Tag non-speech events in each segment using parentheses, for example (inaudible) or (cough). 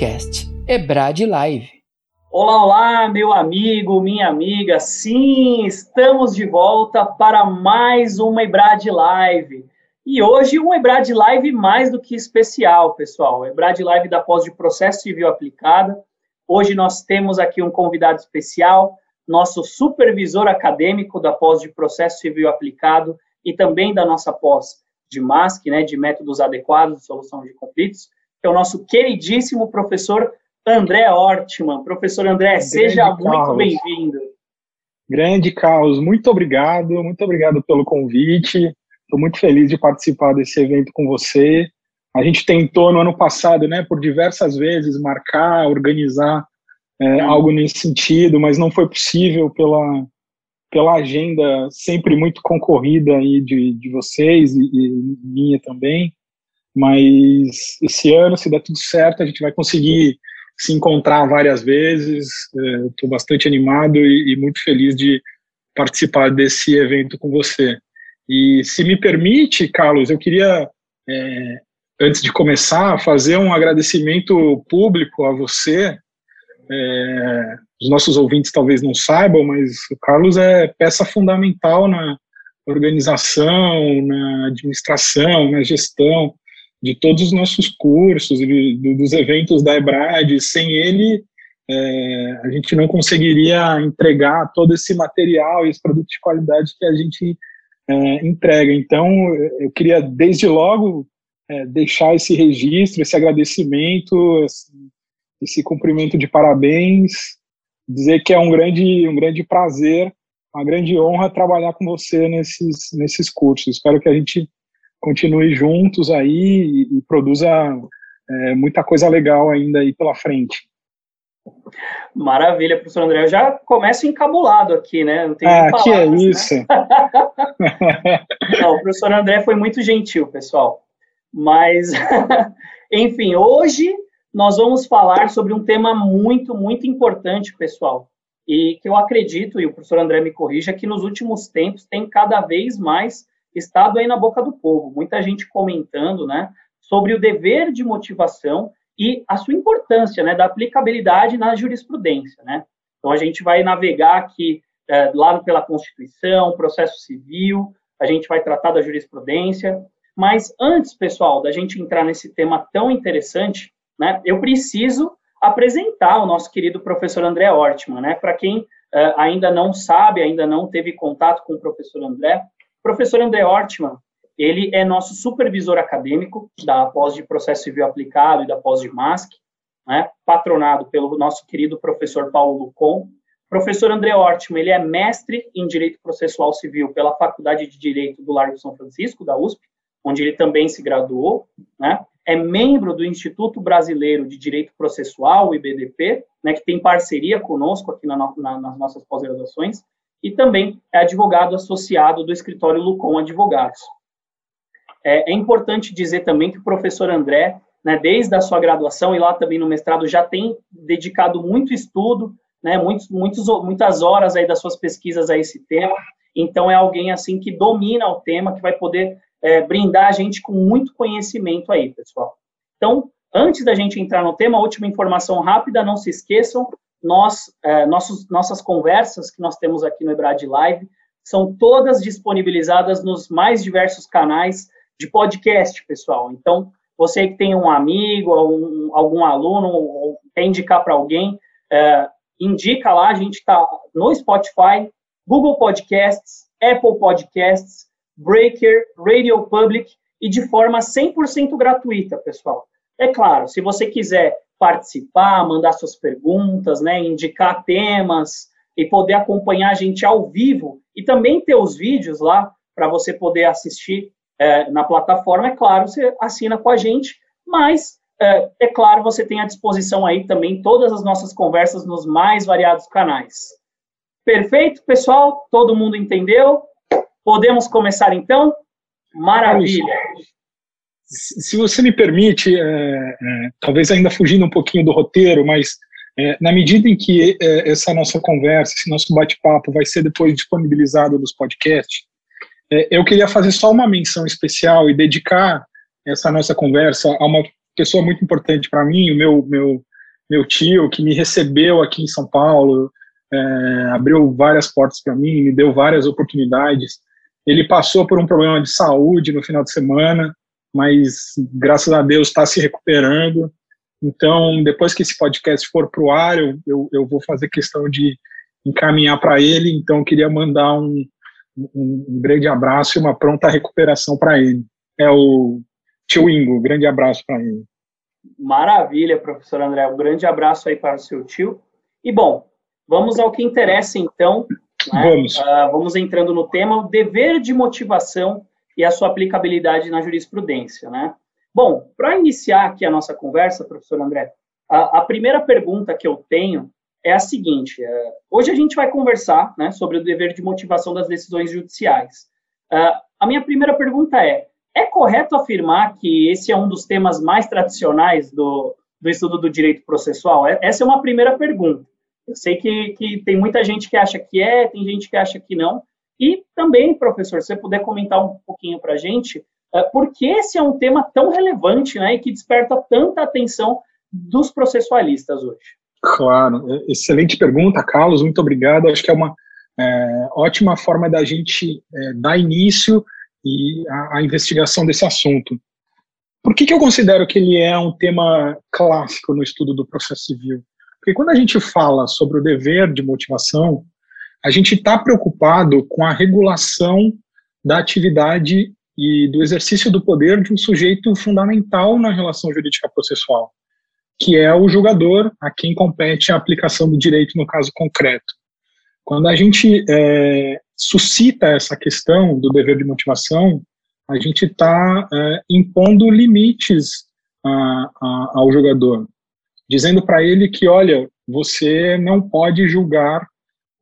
podcast Ebrad Live. Olá, olá, meu amigo, minha amiga. Sim, estamos de volta para mais uma Ebrad Live. E hoje um Ebrad Live mais do que especial, pessoal. Ebrad Live da pós de processo civil aplicada. Hoje nós temos aqui um convidado especial, nosso supervisor acadêmico da pós de processo civil aplicado e também da nossa pós de MASC, né, de métodos adequados de solução de conflitos, que é o nosso queridíssimo professor André Ortman. Professor André, Grande seja muito bem-vindo. Grande Carlos, muito obrigado, muito obrigado pelo convite. Estou muito feliz de participar desse evento com você. A gente tentou no ano passado, né, por diversas vezes, marcar, organizar é, algo nesse sentido, mas não foi possível pela, pela agenda sempre muito concorrida aí de, de vocês e, e minha também. Mas esse ano, se der tudo certo, a gente vai conseguir se encontrar várias vezes. Estou é, bastante animado e, e, muito feliz de participar desse evento com você. E se me permite, Carlos, eu queria, é, antes de começar, fazer um agradecimento público a você. É, os nossos ouvintes talvez não saibam, mas o Carlos é peça fundamental na organização, na administração, na gestão de todos os nossos cursos e dos eventos da EBRAD. Sem ele, é, a gente não conseguiria entregar todo esse material e esse produto de qualidade que a gente é, entrega. Então, eu queria, desde logo, é, deixar esse registro, esse agradecimento, esse, esse cumprimento de parabéns, dizer que é um grande, um grande prazer, uma grande honra trabalhar com você nesses, nesses cursos. Espero que a gente continue juntos aí e, produza é, muita coisa legal ainda aí pela frente. Maravilha, professor André. Eu já começo encabulado aqui, né? Não tenho ah, que é né? isso. (laughs) Não, o professor André foi muito gentil, pessoal. Mas, (laughs) enfim, hoje nós vamos falar sobre um tema muito, muito importante, pessoal. E que eu acredito, e o professor André me corrija, que nos últimos tempos tem cada vez mais estado aí na boca do povo. Muita gente comentando, né, sobre o dever de motivação e a sua importância, né, da aplicabilidade na jurisprudência, né. Então a gente vai navegar aqui é, lá pela Constituição, processo civil, a gente vai tratar da jurisprudência. Mas antes, pessoal, da gente entrar nesse tema tão interessante, né, eu preciso apresentar o nosso querido professor André Ortman, né? Para quem uh, ainda não sabe, ainda não teve contato com o professor André, o professor André Ortman, ele é nosso supervisor acadêmico da pós de processo civil aplicado e da pós de MASC, né, patronado pelo nosso querido professor Paulo Lucon. Professor André Ortman, ele é mestre em Direito Processual Civil pela Faculdade de Direito do Largo São Francisco, da USP, onde ele também se graduou, né? É membro do Instituto Brasileiro de Direito Processual, IBDP, né, que tem parceria conosco aqui na, na, nas nossas pós-graduações, e também é advogado associado do escritório Lucon Advogados. É, é importante dizer também que o professor André, né, desde a sua graduação e lá também no mestrado, já tem dedicado muito estudo, né, muitos, muitos, muitas horas aí das suas pesquisas a esse tema. Então, é alguém assim que domina o tema, que vai poder é, brindar a gente com muito conhecimento aí, pessoal. Então, antes da gente entrar no tema, última informação rápida, não se esqueçam, nós, é, nossos, nossas conversas que nós temos aqui no Ebrad Live são todas disponibilizadas nos mais diversos canais de podcast, pessoal. Então, você que tem um amigo, algum, algum aluno, ou quer indicar para alguém, é, indica lá, a gente está no Spotify, Google Podcasts, Apple Podcasts, Breaker, Radio Public e de forma 100% gratuita, pessoal. É claro, se você quiser participar, mandar suas perguntas, né, indicar temas e poder acompanhar a gente ao vivo e também ter os vídeos lá para você poder assistir é, na plataforma, é claro, você assina com a gente, mas é, é claro, você tem à disposição aí também todas as nossas conversas nos mais variados canais. Perfeito, pessoal? Todo mundo entendeu? Podemos começar então? Maravilha! Se você me permite, é, é, talvez ainda fugindo um pouquinho do roteiro, mas é, na medida em que é, essa nossa conversa, esse nosso bate-papo vai ser depois disponibilizado nos podcasts, é, eu queria fazer só uma menção especial e dedicar essa nossa conversa a uma pessoa muito importante para mim, o meu, meu meu tio, que me recebeu aqui em São Paulo, é, abriu várias portas para mim, me deu várias oportunidades. Ele passou por um problema de saúde no final de semana, mas graças a Deus está se recuperando. Então, depois que esse podcast for para o ar, eu, eu, eu, vou fazer questão de encaminhar para ele. Então, queria mandar um, um, um, grande abraço e uma pronta recuperação para ele. É o tio Ingo, grande abraço para ele. Maravilha, professor André. Um grande abraço aí para o seu tio. E, bom, vamos ao que interessa, então. Né? Vamos. Uh, vamos entrando no tema, o dever de motivação e a sua aplicabilidade na jurisprudência, né? Bom, para iniciar aqui a nossa conversa, professor André, a, a, primeira pergunta que eu tenho é a seguinte: é, hoje a gente vai conversar né, sobre o dever de motivação das decisões judiciais. Uh, a minha primeira pergunta é: é correto afirmar que esse é um dos temas mais tradicionais do, do estudo do direito processual? É, essa é uma primeira pergunta. Eu sei que, que tem muita gente que acha que é, tem gente que acha que não. E também, professor, se você puder comentar um pouquinho para a gente, é, por que esse é um tema tão relevante né, e que desperta tanta atenção dos processualistas hoje? Claro, excelente pergunta, Carlos, muito obrigado. Acho que é uma é, ótima forma da gente é, dar início e a, a, investigação desse assunto. Por que, que eu considero que ele é um tema clássico no estudo do processo civil? Porque quando a gente fala sobre o dever de motivação, a gente está preocupado com a regulação da atividade e do exercício do poder de um sujeito fundamental na relação jurídica processual, que é o julgador a quem compete a aplicação do direito no caso concreto. Quando a gente é, suscita essa questão do dever de motivação, a gente está é, impondo limites a, a, ao jogador, dizendo para ele que, olha, você não pode julgar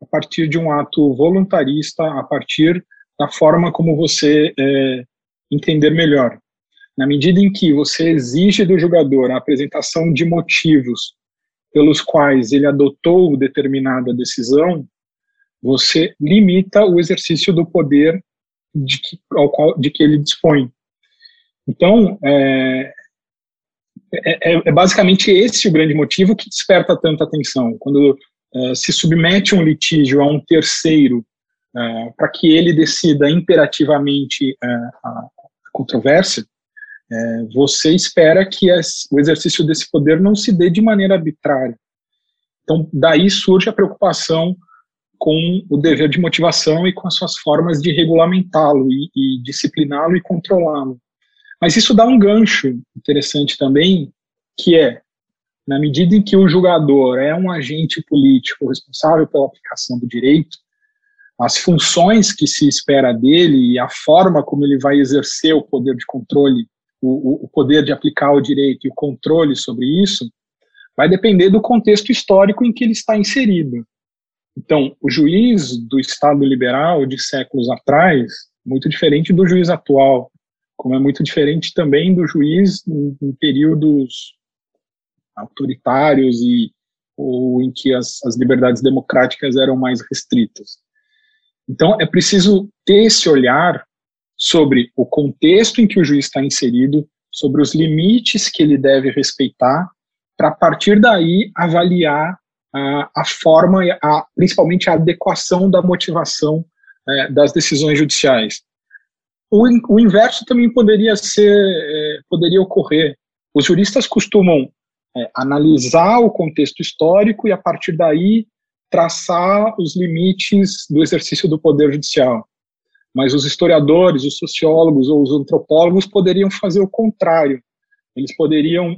a partir de um ato voluntarista, a partir da forma como você é, entender melhor. Na medida em que você exige do jogador a apresentação de motivos pelos quais ele adotou determinada decisão, você limita o exercício do poder de que, qual, de que ele dispõe. Então, é, é, é, basicamente esse o grande motivo que desperta tanta atenção. Quando é, se submete um litígio a um terceiro é, para que ele decida imperativamente é, a controvérsia, você espera que o exercício desse poder não se dê de maneira arbitrária. Então, daí surge a preocupação com o dever de motivação e com as suas formas de regulamentá-lo e, e discipliná-lo e controlá-lo. Mas isso dá um gancho interessante também, que é, na medida em que o julgador é um agente político responsável pela aplicação do direito, as funções que se espera dele e a forma como ele vai exercer o poder de controle, o, o poder de aplicar o direito e o controle sobre isso, vai depender do contexto histórico em que ele está inserido. Então, o juiz do Estado liberal de séculos atrás, muito diferente do juiz atual, como é muito diferente também do juiz em, em períodos autoritários e ou em que as, as liberdades democráticas eram mais restritas. Então, é preciso ter esse olhar sobre o contexto em que o juiz está inserido, sobre os limites que ele deve respeitar, para a partir daí avaliar a, a forma, a, principalmente a adequação da motivação é, das decisões judiciais. O, o, inverso também poderia ser, é, poderia ocorrer. Os juristas costumam é, analisar o contexto histórico e a partir daí traçar os limites do exercício do poder judicial. Mas os historiadores, os sociólogos ou os antropólogos poderiam fazer o contrário. Eles poderiam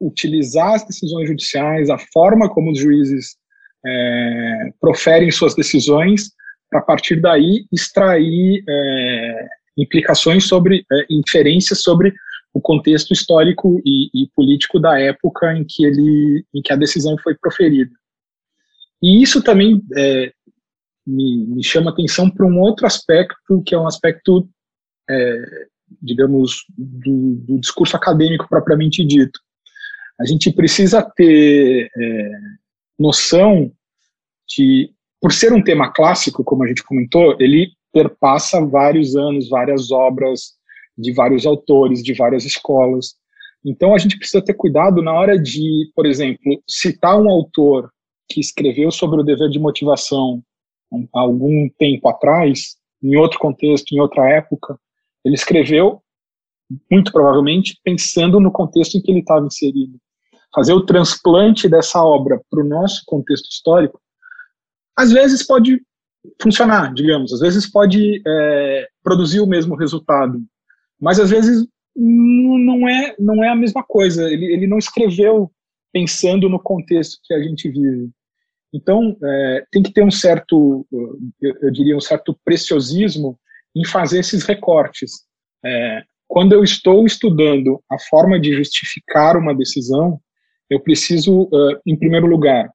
utilizar as decisões judiciais, a forma como os juízes é, proferem suas decisões, para a partir daí extrair é, implicações sobre, é, inferências sobre o contexto histórico e, e, político da época em que ele, em que a decisão foi proferida. E isso também é, me, me, chama atenção para um outro aspecto, que é um aspecto, é, digamos, do, do discurso acadêmico propriamente dito a gente precisa ter é, noção de, por ser um tema clássico, como a gente comentou, ele perpassa vários anos, várias obras de vários autores, de várias escolas. Então a gente precisa ter cuidado na hora de, por exemplo, citar um autor que escreveu sobre o dever de motivação há algum tempo atrás, em outro contexto, em outra época, ele escreveu muito provavelmente pensando no contexto em que ele estava inserido. Fazer o transplante dessa obra para o nosso contexto histórico, às vezes pode funcionar, digamos, às vezes pode é, produzir o mesmo resultado, mas às vezes não é não é a mesma coisa. Ele, ele não escreveu pensando no contexto que a gente vive. Então é, tem que ter um certo, eu, eu, diria um certo preciosismo em fazer esses recortes. É, quando eu estou estudando a forma de justificar uma decisão, eu preciso, uh, em primeiro lugar,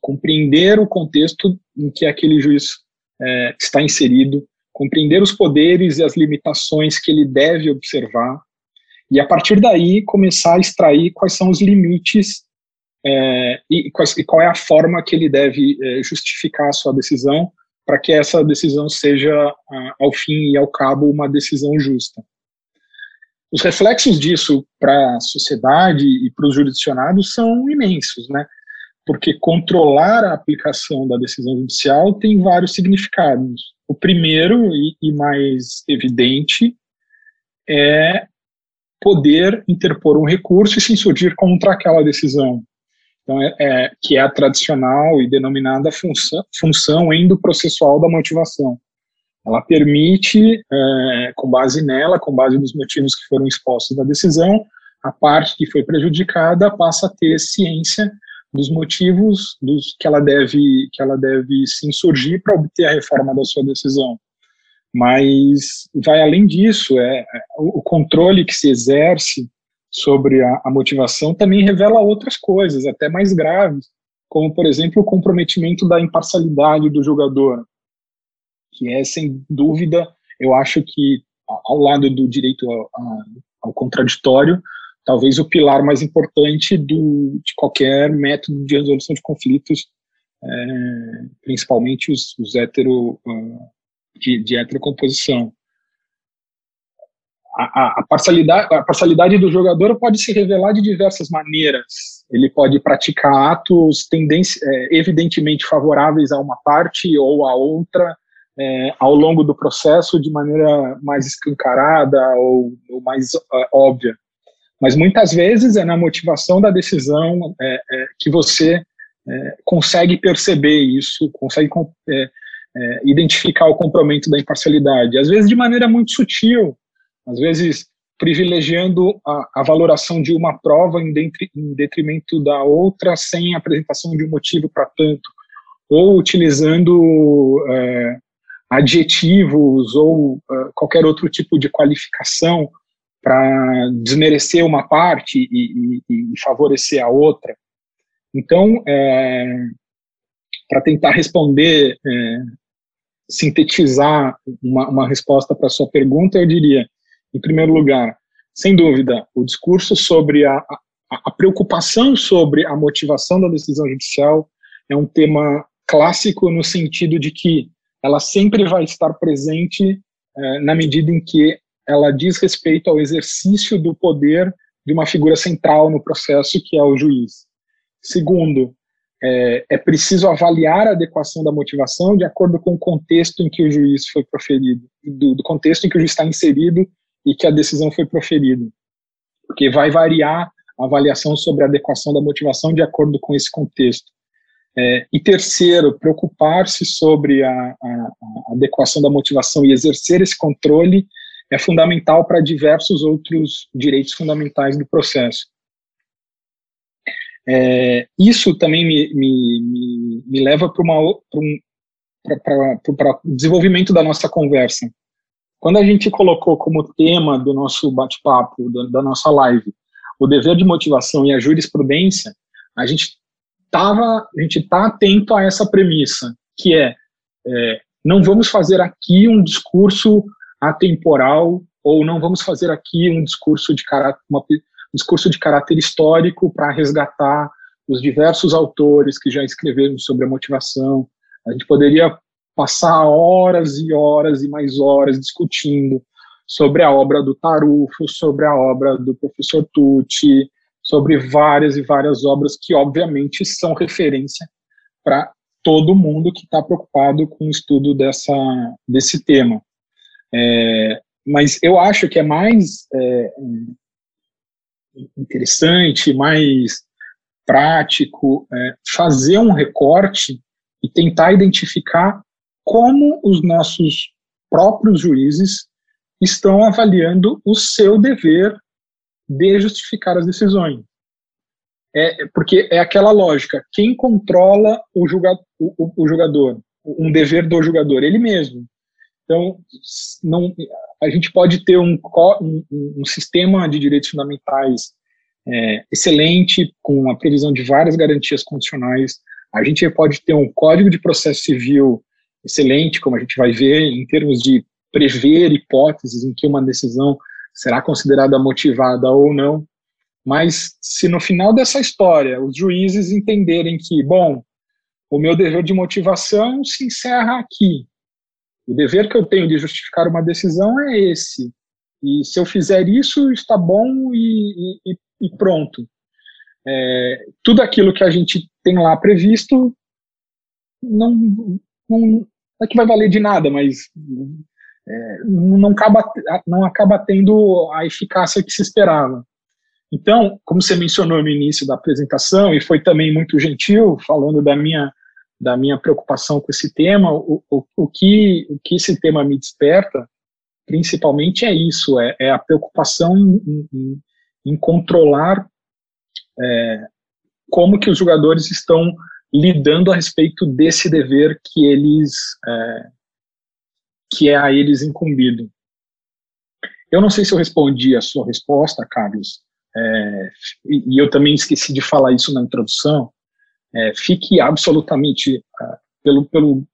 compreender o contexto em que aquele juiz uh, está inserido, compreender os poderes e as limitações que ele deve observar, e a partir daí começar a extrair quais são os limites uh, e, quais, e, qual é a forma que ele deve justificar a sua decisão para que essa decisão seja, ao fim e ao cabo, uma decisão justa. Os reflexos disso para a sociedade e para os jurisdicionados são imensos, né? Porque controlar a aplicação da decisão judicial tem vários significados. O primeiro e, e mais evidente é poder interpor um recurso e se insurgir contra aquela decisão. Então, é, é, que é a tradicional e denominada função, função processual da motivação. Ela permite, é, com base nela, com base nos motivos que foram expostos da decisão, a parte que foi prejudicada passa a ter ciência dos motivos dos que ela deve que ela deve se insurgir para obter a reforma da sua decisão. Mas vai além disso, é, é o controle que se exerce sobre a, a motivação também revela outras coisas, até mais graves, como por exemplo o comprometimento da imparcialidade do julgador que é, sem dúvida, eu acho que, ao lado do direito ao, ao contraditório, talvez o pilar mais importante do, de qualquer método de resolução de conflitos, é, principalmente os, os hetero, uh, de, de heterocomposição. A, a, a, parcialidade, a parcialidade do jogador pode se revelar de diversas maneiras. Ele pode praticar atos é, evidentemente favoráveis a uma parte ou a outra, é, ao longo do processo de maneira mais escancarada ou, ou mais uh, óbvia. Mas muitas vezes é na motivação da decisão é, é, que você é, consegue perceber isso, consegue é, é, identificar o comprometimento da imparcialidade. Às vezes de maneira muito sutil, às vezes privilegiando a, a valoração de uma prova em, em detrimento da outra, sem apresentação de um motivo para tanto, ou utilizando adjetivos ou uh, qualquer outro tipo de qualificação para desmerecer uma parte e, e, e, favorecer a outra. Então, é, para tentar responder, é, sintetizar uma, uma resposta para sua pergunta, eu diria, em primeiro lugar, sem dúvida, o discurso sobre a, a, a preocupação sobre a motivação da decisão judicial é um tema clássico no sentido de que ela sempre vai estar presente é, na medida em que ela diz respeito ao exercício do poder de uma figura central no processo, que é o juiz. Segundo, é, é, preciso avaliar a adequação da motivação de acordo com o contexto em que o juiz foi proferido, do, do contexto em que o juiz está inserido e que a decisão foi proferida. Porque vai variar a avaliação sobre a adequação da motivação de acordo com esse contexto. É, e terceiro, preocupar-se sobre a, a, a, adequação da motivação e exercer esse controle é fundamental para diversos outros direitos fundamentais do processo. É, isso também me, me, me, me leva para um, o desenvolvimento da nossa conversa. Quando a gente colocou como tema do nosso bate-papo, da, nossa live, o dever de motivação e a jurisprudência, a gente tava, a gente está atento a essa premissa, que é, é, não vamos fazer aqui um discurso atemporal ou não vamos fazer aqui um discurso de caráter, uma, um discurso de caráter histórico para resgatar os diversos autores que já escreveram sobre a motivação. A gente poderia passar horas e horas e mais horas discutindo sobre a obra do Tarufo, sobre a obra do professor Tucci, sobre várias e várias obras que, obviamente, são referência para todo mundo que está preocupado com o estudo dessa, desse tema. É, mas eu acho que é mais é, interessante, mais prático é, fazer um recorte e tentar identificar como os nossos próprios juízes estão avaliando o seu dever de justificar as decisões. É, porque é aquela lógica, quem controla o, julga, o, o, jogador, um dever do jogador? Ele mesmo. Então, não, a gente pode ter um, um, um sistema de direitos fundamentais é, excelente, com a previsão de várias garantias constitucionais. A gente pode ter um código de processo civil excelente, como a gente vai ver, em termos de prever hipóteses em que uma decisão será considerada motivada ou não. Mas se no final dessa história os juízes entenderem que, bom, o meu dever de motivação se encerra aqui, o dever que eu tenho de justificar uma decisão é esse, e se eu fizer isso, está bom e, e, e pronto. É, tudo aquilo que a gente tem lá previsto não, não é que vai valer de nada, mas é, não, acaba, não acaba tendo a eficácia que se esperava. Então, como você mencionou no início da apresentação, e foi também muito gentil, falando da minha, da minha preocupação com esse tema, o, o, o, que, o que esse tema me desperta, principalmente é isso, é, é a preocupação em, em, em controlar é, como que os jogadores estão lidando a respeito desse dever que eles é, que é a eles incumbido. Eu não sei se eu respondi a sua resposta, Carlos, é, e, e, eu também esqueci de falar isso na introdução. É, fique absolutamente uh, pelo, pelo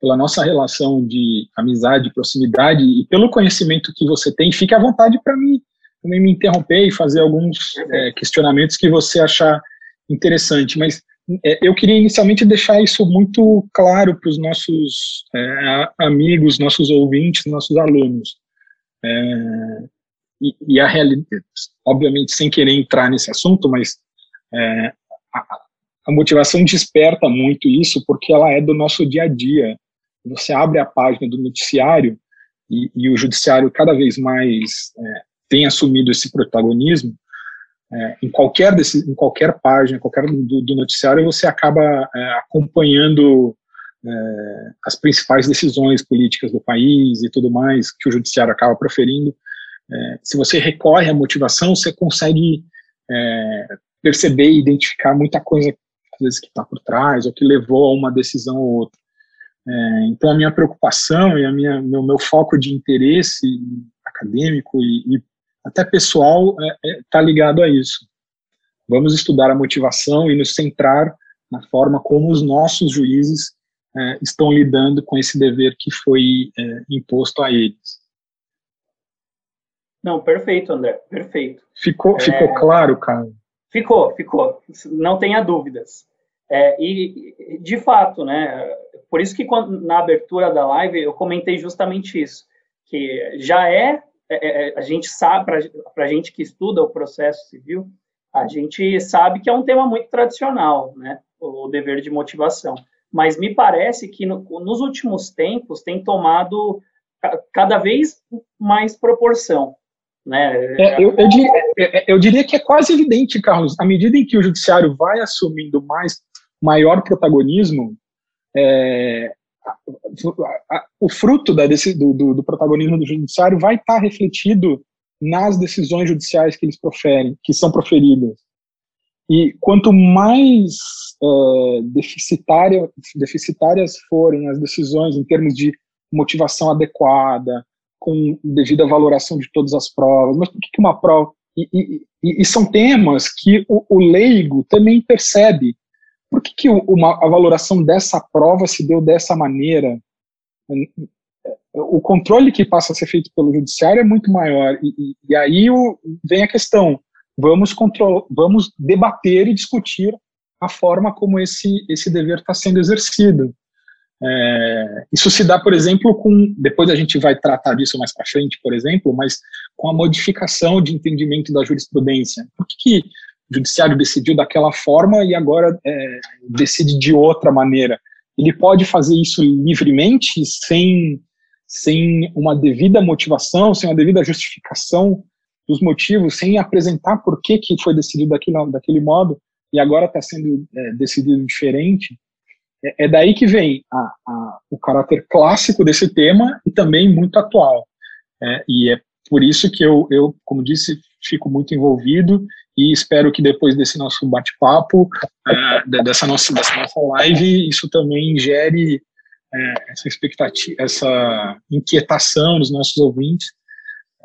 pela nossa relação de amizade, proximidade e pelo conhecimento que você tem, fique à vontade para mim também me interromper e fazer alguns é, questionamentos que você achar interessante. Mas é, eu queria inicialmente deixar isso muito claro para os nossos é, amigos, nossos ouvintes, nossos alunos. É, e, e, a realidade, obviamente, sem querer entrar nesse assunto, mas é, a, a motivação desperta muito isso porque ela é do nosso dia a dia. Você abre a página do noticiário e, e o judiciário cada vez mais é, tem assumido esse protagonismo, é, em qualquer desse, em qualquer página, qualquer do, do noticiário, você acaba é, acompanhando é, as principais decisões políticas do país e tudo mais que o judiciário acaba proferindo. É, se você recorre à motivação, você consegue é, perceber e identificar muita coisa às vezes que está por trás ou que levou a uma decisão ou outra. É, então a minha preocupação e a minha meu, meu foco de interesse acadêmico e, e até pessoal está é, é, tá ligado a isso. Vamos estudar a motivação e nos centrar na forma como os nossos juízes é, estão lidando com esse dever que foi é, imposto a eles. Não, perfeito, André, perfeito. Ficou, ficou é, claro, cara? Ficou, ficou. Não tenha dúvidas. É, e, de fato, né, por isso que quando, na abertura da live eu comentei justamente isso, que já é é, é, a gente sabe, para a gente que estuda o processo civil, a gente sabe que é um tema muito tradicional, né? O, o dever de motivação. Mas me parece que no, nos últimos tempos tem tomado cada vez mais proporção. Né? É, eu, eu, diria, é, eu, diria, que é quase evidente, Carlos, à medida em que o judiciário vai assumindo mais maior protagonismo, é, o fruto da, desse, do, do, do, protagonismo do judiciário vai estar refletido nas decisões judiciais que eles proferem, que são proferidas. E quanto mais é, deficitária, deficitárias forem as decisões em termos de motivação adequada, com devida valoração de todas as provas, mas por que, uma prova? E, e, e são temas que o, o leigo também percebe por que, que uma, a valoração dessa prova se deu dessa maneira? O controle que passa a ser feito pelo judiciário é muito maior. E, e, aí o, vem a questão: vamos, vamos debater e discutir a forma como esse, esse dever está sendo exercido. É, isso se dá, por exemplo, com. Depois a gente vai tratar disso mais para frente, por exemplo, mas com a modificação de entendimento da jurisprudência. Por que, que o judiciário decidiu daquela forma e agora é, decide de outra maneira? Ele pode fazer isso livremente, sem, sem uma devida motivação, sem uma devida justificação dos motivos, sem apresentar por que, que foi decidido daquele, daquele modo e agora está sendo é, decidido diferente. É, é, daí que vem a, a, o caráter clássico desse tema e também muito atual. É, e é por isso que eu, eu, como disse, fico muito envolvido e espero que depois desse nosso bate-papo, é, dessa, nossa, dessa nossa live, isso também gere é, essa expectativa, essa inquietação nos nossos ouvintes,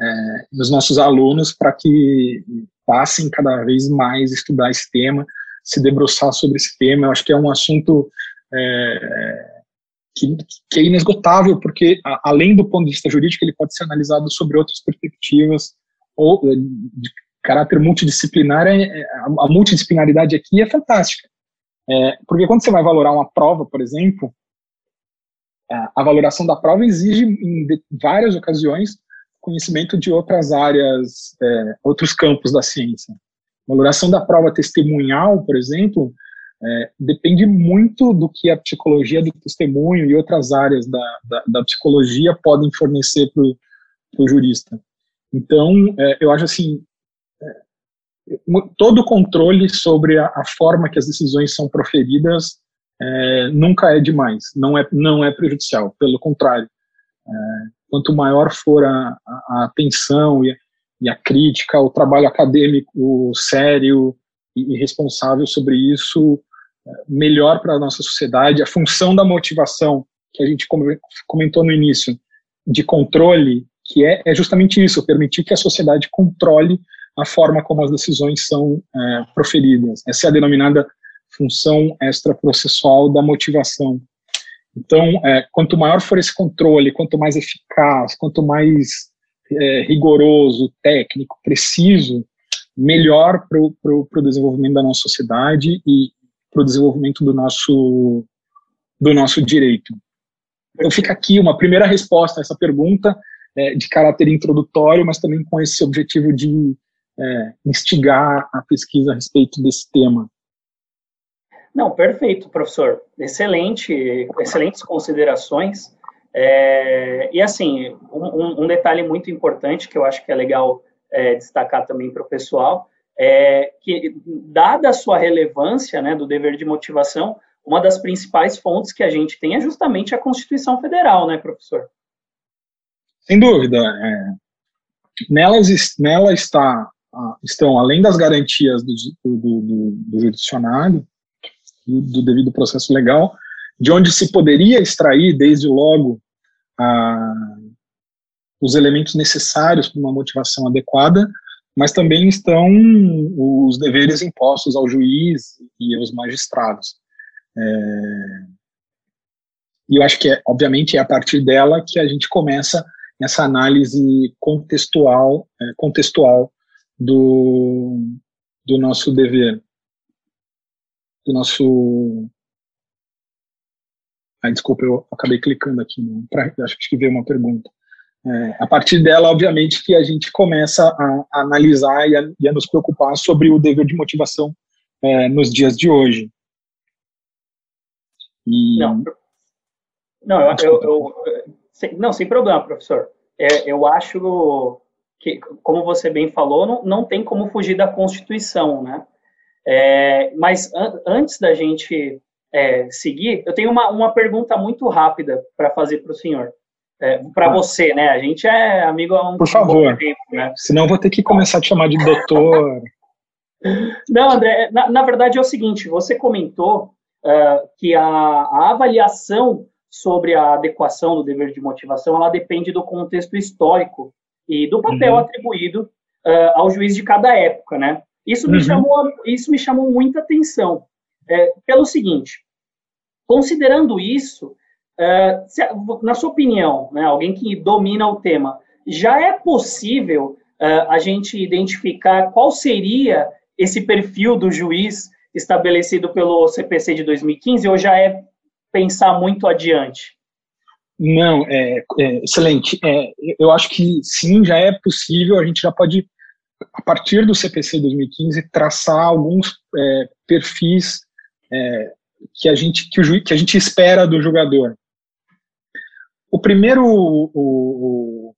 é, nos nossos alunos, para que passem cada vez mais a estudar esse tema, se debruçar sobre esse tema. Eu acho que é um assunto é, que, que, é inesgotável, porque a, além do ponto de vista jurídico, ele pode ser analisado sobre outras perspectivas ou é, de caráter multidisciplinar. É, é, a, a multidisciplinaridade aqui é fantástica, é, porque quando você vai valorar uma prova, por exemplo, a valoração da prova exige, em várias ocasiões, conhecimento de outras áreas, é, outros campos da ciência. Valoração da prova testemunhal, por exemplo, é, depende muito do que a psicologia do testemunho e outras áreas da, da, da psicologia podem fornecer para o jurista. Então, é, eu acho assim, é, todo controle sobre a, a, forma que as decisões são proferidas é, nunca é demais, não é, não é prejudicial, pelo contrário. É, quanto maior for a, a, a atenção e, e, a crítica, o trabalho acadêmico sério e, e responsável sobre isso, melhor para a nossa sociedade. A função da motivação, que a gente comentou no início, de controle, que é, é justamente isso, permitir que a sociedade controle a forma como as decisões são é, proferidas. Essa é a denominada função extraprocessual da motivação. Então, é, quanto maior for esse controle, quanto mais eficaz, quanto mais é, rigoroso, técnico, preciso, melhor para o desenvolvimento da nossa sociedade e, para o desenvolvimento do nosso, do nosso direito. Então fica aqui uma primeira resposta a essa pergunta, é, de caráter introdutório, mas também com esse objetivo de é, instigar a pesquisa a respeito desse tema. Não, perfeito, professor. Excelente, excelentes considerações. É, e assim, um, um, detalhe muito importante que eu acho que é legal é, destacar também para o pessoal é, que, dada a sua relevância né, do dever de motivação, uma das principais fontes que a gente tem é justamente a Constituição Federal, né, professor? Sem dúvida. É, nelas, nela está, estão, além das garantias do, do, do, do judiciário, do devido processo legal, de onde se poderia extrair, desde logo, a, os elementos necessários para uma motivação adequada, mas também estão os deveres impostos ao juiz e aos magistrados. É, e eu acho que, é, obviamente, é a partir dela que a gente começa essa análise contextual, é, contextual do, do nosso dever, do nosso... Ah, desculpa, eu acabei clicando aqui, né, pra, acho que veio uma pergunta. É, a partir dela, obviamente, que a gente começa a, a analisar e a, e a, nos preocupar sobre o dever de motivação é, nos dias de hoje. E... Não, não, eu, eu, eu, sem, não, sem problema, professor. É, eu acho que, como você bem falou, não, não tem como fugir da Constituição, né? É, mas an, antes da gente é, seguir, eu tenho uma, uma pergunta muito rápida para fazer para o senhor é, para você, né? A gente é amigo há um Por favor. tempo, né? Senão vou ter que começar a te chamar de doutor. (laughs) Não, André, na, na, verdade é o seguinte, você comentou uh, que a, a, avaliação sobre a adequação do dever de motivação, ela depende do contexto histórico e do papel uhum. atribuído uh, ao juiz de cada época, né? Isso me, uhum. chamou, isso me chamou muita atenção, é, pelo seguinte, considerando isso, Uh, se, na sua opinião, né, alguém que domina o tema, já é possível uh, a gente identificar qual seria esse perfil do juiz estabelecido pelo CPC de 2015 ou já é pensar muito adiante? Não, é, é excelente. É, eu acho que sim, já é possível. A gente já pode, a partir do CPC 2015, traçar alguns é, perfis é, que a gente que, o, que a gente espera do jogador. O primeiro, o, o,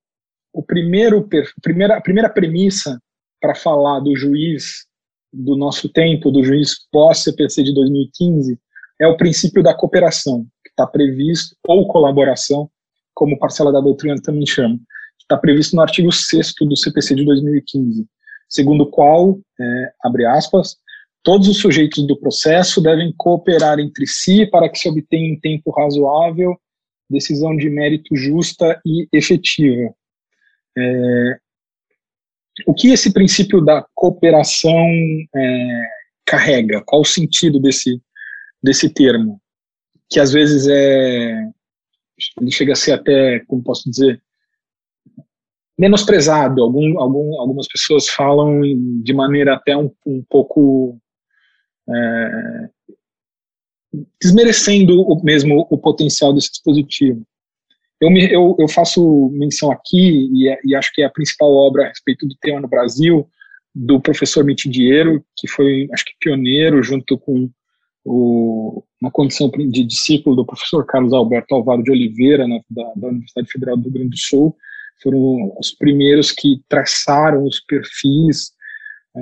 o primeiro, primeira, a primeira premissa para falar do juiz do nosso tempo, do juiz pós-CPC de 2015, é o princípio da cooperação, que está previsto, ou colaboração, como parcela da doutrina também chama, que está previsto no artigo 6 do CPC de 2015, segundo o qual, é, abre aspas, todos os sujeitos do processo devem cooperar entre si para que se obtenha em tempo razoável decisão de mérito justa e efetiva. É, o que esse princípio da cooperação é, carrega? Qual o sentido desse, desse termo, que às vezes é ele chega a ser até, como posso dizer, menosprezado. Algum, algum, algumas pessoas falam de maneira até um, um pouco é, desmerecendo o, mesmo o potencial desse dispositivo. Eu, me, eu, eu faço menção aqui, e, é, e, acho que é a principal obra a respeito do tema no Brasil, do professor Mitidiero, que foi, acho que, pioneiro, junto com o, uma condição de discípulo do professor Carlos Alberto Alvaro de Oliveira, na, da, da, Universidade Federal do Rio Grande do Sul, foram os primeiros que traçaram os perfis é,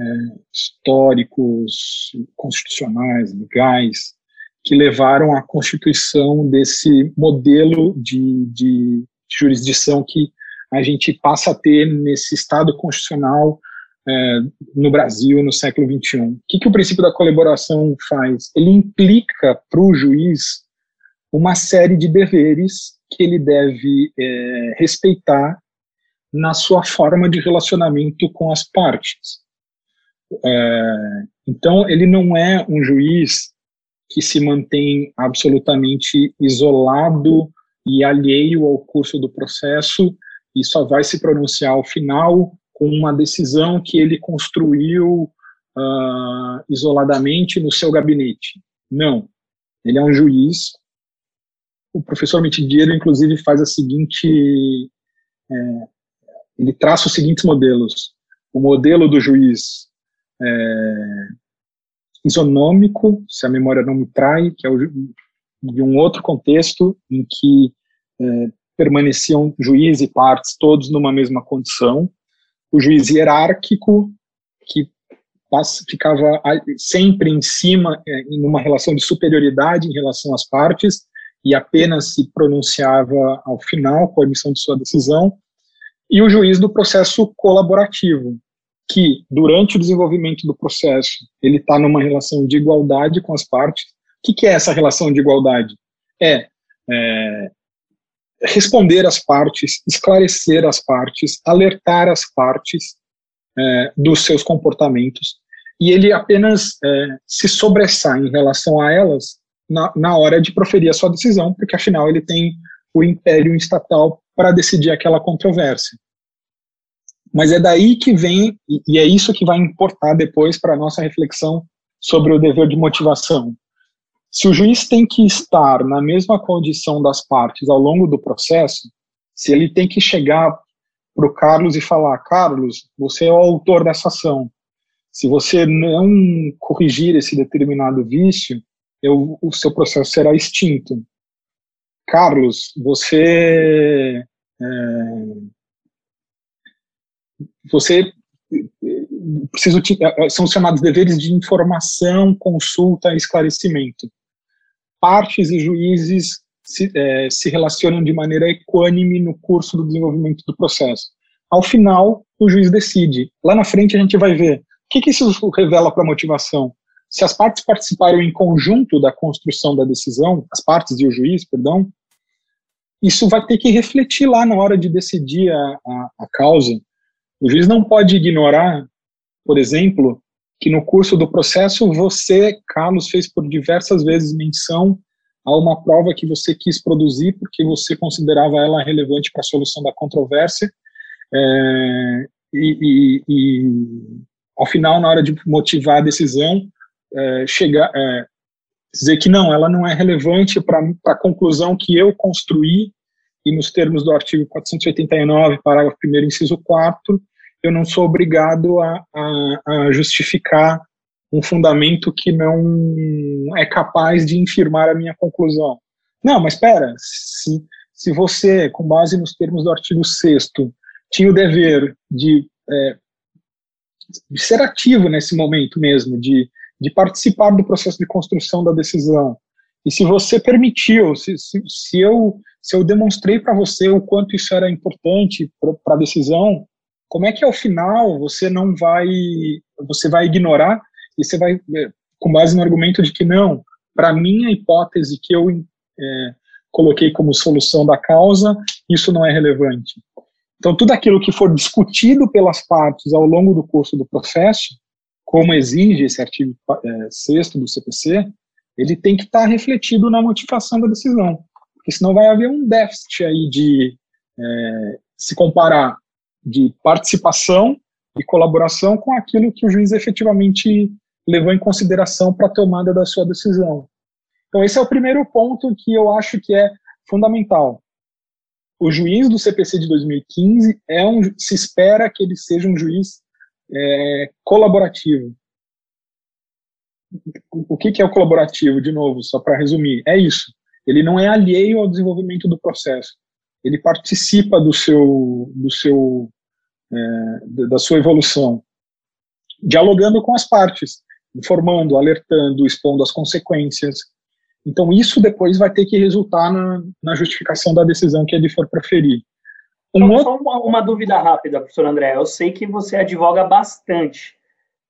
históricos, constitucionais, legais, que levaram à constituição desse modelo de, de jurisdição que a gente passa a ter nesse Estado constitucional é, no Brasil no século XXI. O que, que o princípio da colaboração faz? Ele implica para o juiz uma série de deveres que ele deve é, respeitar na sua forma de relacionamento com as partes. É, então, ele não é um juiz que se mantém absolutamente isolado e alheio ao curso do processo e só vai se pronunciar ao final com uma decisão que ele construiu uh, isoladamente no seu gabinete. Não. Ele é um juiz. O professor Mitidiero, inclusive, faz a seguinte. É, ele traça os seguintes modelos. O modelo do juiz é, isonômico, se a memória não me trai, que é de um outro contexto em que é, permaneciam juiz e partes todos numa mesma condição, o juiz hierárquico, que ficava sempre em cima, é, em uma relação de superioridade em relação às partes, e apenas se pronunciava ao final com a emissão de sua decisão, e o juiz do processo colaborativo, que durante o desenvolvimento do processo ele está numa relação de igualdade com as partes. O que, que é essa relação de igualdade? É, é responder às partes, esclarecer as partes, alertar as partes é, dos seus comportamentos, e ele apenas é, se sobressai em relação a elas na, na hora de proferir a sua decisão, porque afinal ele tem o império estatal para decidir aquela controvérsia. Mas é daí que vem, e é isso que vai importar depois para a nossa reflexão sobre o dever de motivação. Se o juiz tem que estar na mesma condição das partes ao longo do processo, se ele tem que chegar para o Carlos e falar: Carlos, você é o autor dessa ação. Se você não corrigir esse determinado vício, eu, o seu processo será extinto. Carlos, você. É, você preciso são chamados deveres de informação, consulta, esclarecimento partes e juízes se, é, se relacionam de maneira equânime no curso do desenvolvimento do processo. Ao final, o juiz decide. Lá na frente, a gente vai ver o que, que isso revela para a motivação. Se as partes participaram em conjunto da construção da decisão, as partes e o juiz, perdão, isso vai ter que refletir lá na hora de decidir a, a, a causa. O juiz não pode ignorar, por exemplo, que no curso do processo você, Carlos, fez por diversas vezes menção a uma prova que você quis produzir porque você considerava ela relevante para a solução da controvérsia é, e, e, e, ao final, na hora de motivar a decisão, é, chegar, é, dizer que não, ela não é relevante para a conclusão que eu construí, e nos termos do artigo 489, parágrafo 1 inciso 4, eu não sou obrigado a, a, a justificar um fundamento que não é capaz de infirmar a minha conclusão. Não, mas espera, se, se você, com base nos termos do artigo 6 tinha o dever de, é, de ser ativo nesse momento mesmo, de de participar do processo de construção da decisão. E se você permitiu, se, se, se eu, se eu demonstrei para você o quanto isso era importante para a decisão, como é que ao final você não vai, você vai ignorar e você vai, é, com base no argumento de que não, para mim a hipótese que eu é, coloquei como solução da causa, isso não é relevante. Então, tudo aquilo que for discutido pelas partes ao longo do curso do processo, como exige esse artigo é, 6 do CPC, ele tem que estar tá refletido na motivação da decisão, porque senão vai haver um déficit aí de é, se comparar de participação e colaboração com aquilo que o juiz efetivamente levou em consideração para a tomada da sua decisão. Então, esse é o primeiro ponto que eu acho que é fundamental. O juiz do CPC de 2015 é um, se espera que ele seja um juiz é, colaborativo. O que, que é o colaborativo, de novo, só para resumir? É isso. Ele não é alheio ao desenvolvimento do processo. Ele participa do seu, do seu, é, da sua evolução, dialogando com as partes, informando, alertando, expondo as consequências. Então, isso depois vai ter que resultar na, na justificação da decisão que ele for preferir. Um só, outro... uma, uma, dúvida rápida, professor André. Eu sei que você advoga bastante.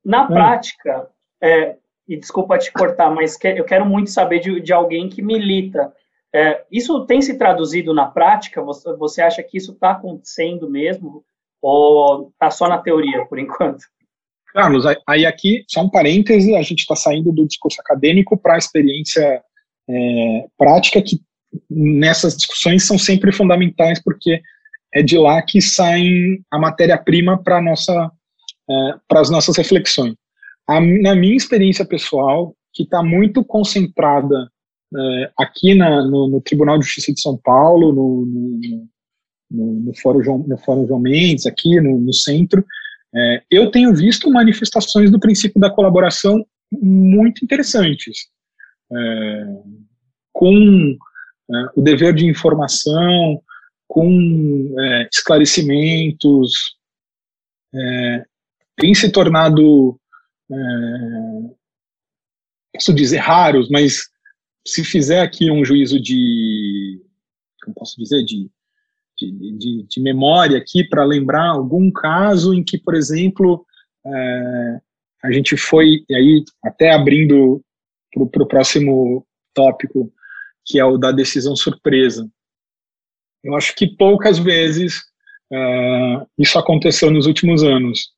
Na hum. prática, é, e desculpa te cortar, mas que, eu quero muito saber de, de alguém que milita. É, isso tem se traduzido na prática? Você, você acha que isso está acontecendo mesmo? Ou está só na teoria, por enquanto? Carlos, aí aqui, só um parêntese, a gente está saindo do discurso acadêmico para a experiência é, prática, que nessas discussões são sempre fundamentais, porque é de lá que sai a matéria-prima para nossa é, as nossas reflexões. A, na minha experiência pessoal, que está muito concentrada é, aqui na, no, no, Tribunal de Justiça de São Paulo, no, no, no, no Fórum, João, no Fórum João Mendes, aqui no, centro, é, eu tenho visto manifestações do princípio da colaboração muito interessantes, é, com é, o dever de informação, com é, esclarecimentos, é, tem se tornado, posso dizer, raros, mas se fizer aqui um juízo de, como posso dizer, de, de, de, de memória aqui para lembrar algum caso em que, por exemplo, é, a gente foi, e aí até abrindo para o próximo tópico, que é o da decisão surpresa. Eu acho que poucas vezes uh, isso aconteceu nos últimos anos,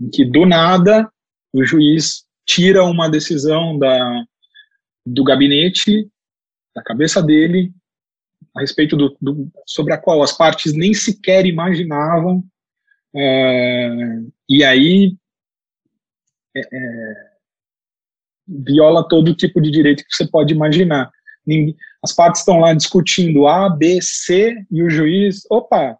em que do nada o juiz tira uma decisão da, do gabinete, da cabeça dele, a respeito do, do sobre a qual as partes nem sequer imaginavam, uh, e aí é, é, viola todo tipo de direito que você pode imaginar as partes estão lá discutindo A, B, C e o juiz, opa,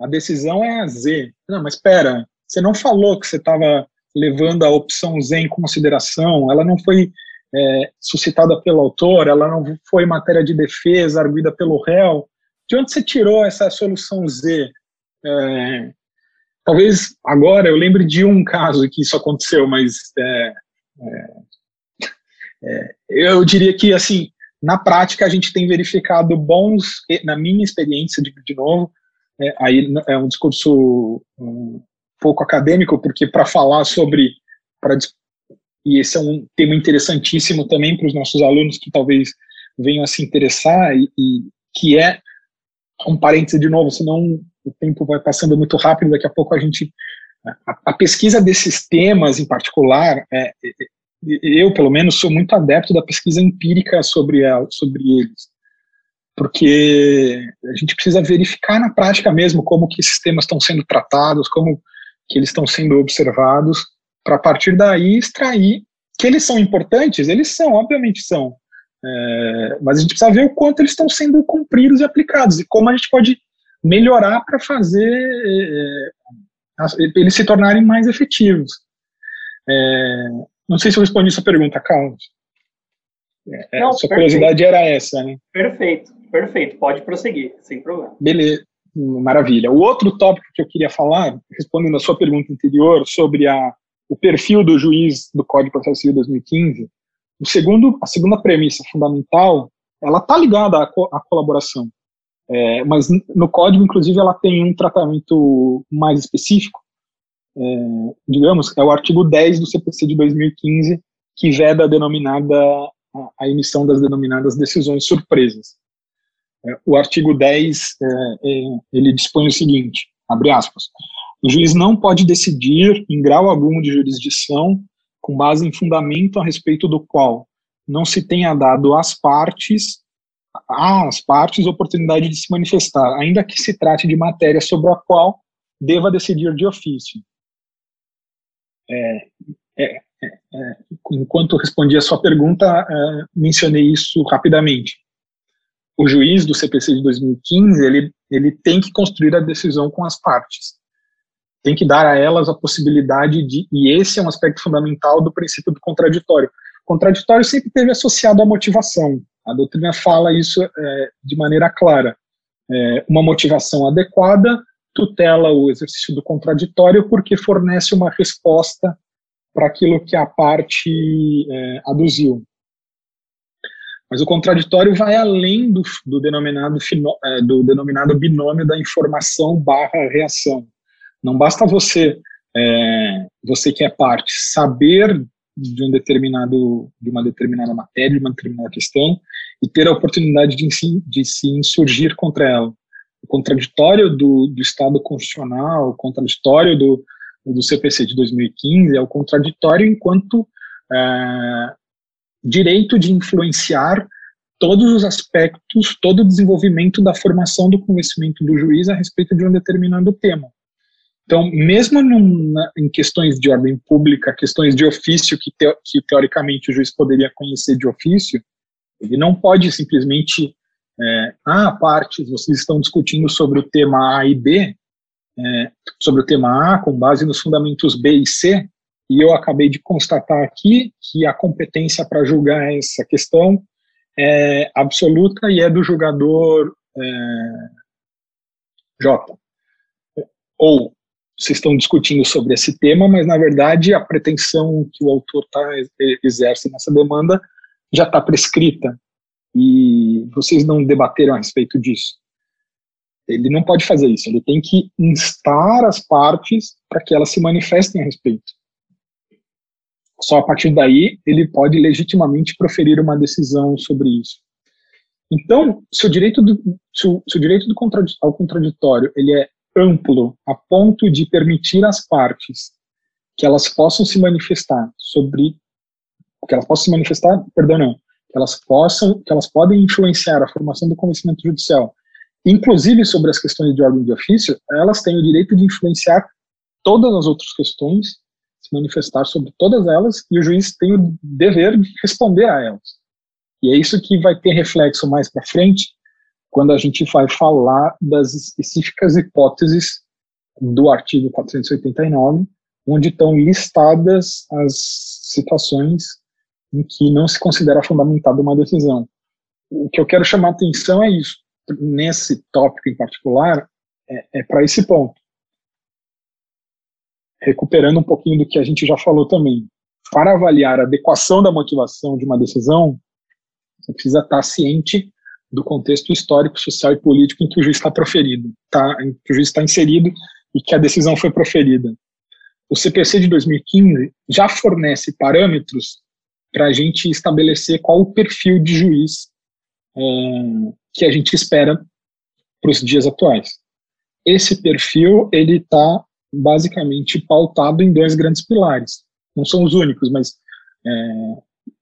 a decisão é a Z. Não, mas espera, você não falou que você estava levando a opção Z em consideração, ela não foi é, suscitada pelo autor, ela não foi matéria de defesa arguida pelo réu. De onde você tirou essa solução Z? É, talvez agora eu lembre de um caso que isso aconteceu, mas é, é, é eu diria que assim na prática, a gente tem verificado bons, na minha experiência, de, de novo, é, aí é um discurso um pouco acadêmico, porque para falar sobre, pra, e esse é um tema interessantíssimo também para os nossos alunos que talvez venham a se interessar, e, e que é, um parêntese de novo, senão o tempo vai passando muito rápido, daqui a pouco a gente a, a, pesquisa desses temas em particular é, eu, pelo menos, sou muito adepto da pesquisa empírica sobre, ela, sobre eles, porque a gente precisa verificar na prática mesmo como que esses temas estão sendo tratados, como que eles estão sendo observados, para partir daí extrair que eles são importantes, eles são, obviamente são, É, mas a gente precisa ver o quanto eles estão sendo cumpridos e aplicados e como a gente pode melhorar para fazer é, eles se tornarem mais efetivos. É, não sei se eu respondi sua pergunta, Carlos. É, não, sua perfeito. curiosidade era essa, né? Perfeito, perfeito. Pode prosseguir, sem problema. Beleza, maravilha. O outro tópico que eu queria falar, respondendo a sua pergunta anterior sobre a, o perfil do juiz do Código de Processo Civil 2015, o segundo, a segunda premissa fundamental, ela está ligada à, co à colaboração. É, mas no código, inclusive, ela tem um tratamento mais específico, é, digamos, é o artigo 10 do CPC de 2015, que veda a denominada a, emissão das denominadas decisões surpresas. É, o artigo 10, é, é, ele dispõe o seguinte, abre aspas, o juiz não pode decidir, em grau algum de jurisdição, com base em fundamento a respeito do qual não se tenha dado às partes às partes oportunidade de se manifestar, ainda que se trate de matéria sobre a qual deva decidir de ofício. É, é, é, é enquanto respondi a sua pergunta, é, mencionei isso rapidamente. O juiz do CPC de 2015, ele, ele tem que construir a decisão com as partes. Tem que dar a elas a possibilidade de, e esse é um aspecto fundamental do princípio do contraditório. Contraditório sempre teve associado à motivação. A doutrina fala isso é, de maneira clara. É, uma motivação adequada tutela o exercício do contraditório porque fornece uma resposta para aquilo que a parte é, aduziu. Mas o contraditório vai além do, do, denominado, é, do denominado binômio da informação barra reação. Não basta você, é, você que é parte, saber de um determinado de uma determinada matéria, de uma determinada questão e ter a oportunidade de, de se insurgir contra ela. O contraditório do, do Estado constitucional, o contraditório do, do CPC de 2015 é o contraditório enquanto é, direito de influenciar todos os aspectos, todo o desenvolvimento da formação do conhecimento do juiz a respeito de um determinado tema. Então, mesmo num, na, em questões de ordem pública, questões de ofício que, te, que, teoricamente o juiz poderia conhecer de ofício, ele não pode simplesmente, é, ah, partes, vocês estão discutindo sobre o tema A e B, é, sobre o tema A com base nos fundamentos B e C, e eu acabei de constatar aqui que a competência para julgar essa questão é absoluta e é do julgador é, J. Ou vocês estão discutindo sobre esse tema, mas na verdade a pretensão que o autor tá, exerce nessa demanda já está prescrita e vocês não debateram a respeito disso. Ele não pode fazer isso, ele tem que instar as partes para que elas se manifestem a respeito. Só a partir daí ele pode legitimamente proferir uma decisão sobre isso. Então, se o direito do, se o, se o direito do ao contraditório ele é amplo a ponto de permitir às partes que elas possam se manifestar sobre que elas possam se manifestar, perdão, não, que elas possam, que elas podem influenciar a formação do conhecimento judicial, inclusive sobre as questões de ordem de ofício, elas têm o direito de influenciar todas as outras questões, se manifestar sobre todas elas, e o juiz tem o dever de responder a elas. E é isso que vai ter reflexo mais para frente quando a gente vai falar das específicas hipóteses do artigo 489, onde estão listadas as situações em que não se considera fundamentada uma decisão. O que eu quero chamar a atenção é isso. Nesse tópico em particular, é, é para esse ponto. Recuperando um pouquinho do que a gente já falou também. Para avaliar a adequação da motivação de uma decisão, você precisa estar ciente do contexto histórico, social e político em que o juiz está proferido, tá, em que o juiz está inserido e que a decisão foi proferida. O CPC de 2015 já fornece parâmetros para a gente estabelecer qual o perfil de juiz é, que a gente espera para os dias atuais. Esse perfil ele está basicamente pautado em dois grandes pilares. Não são os únicos, mas é,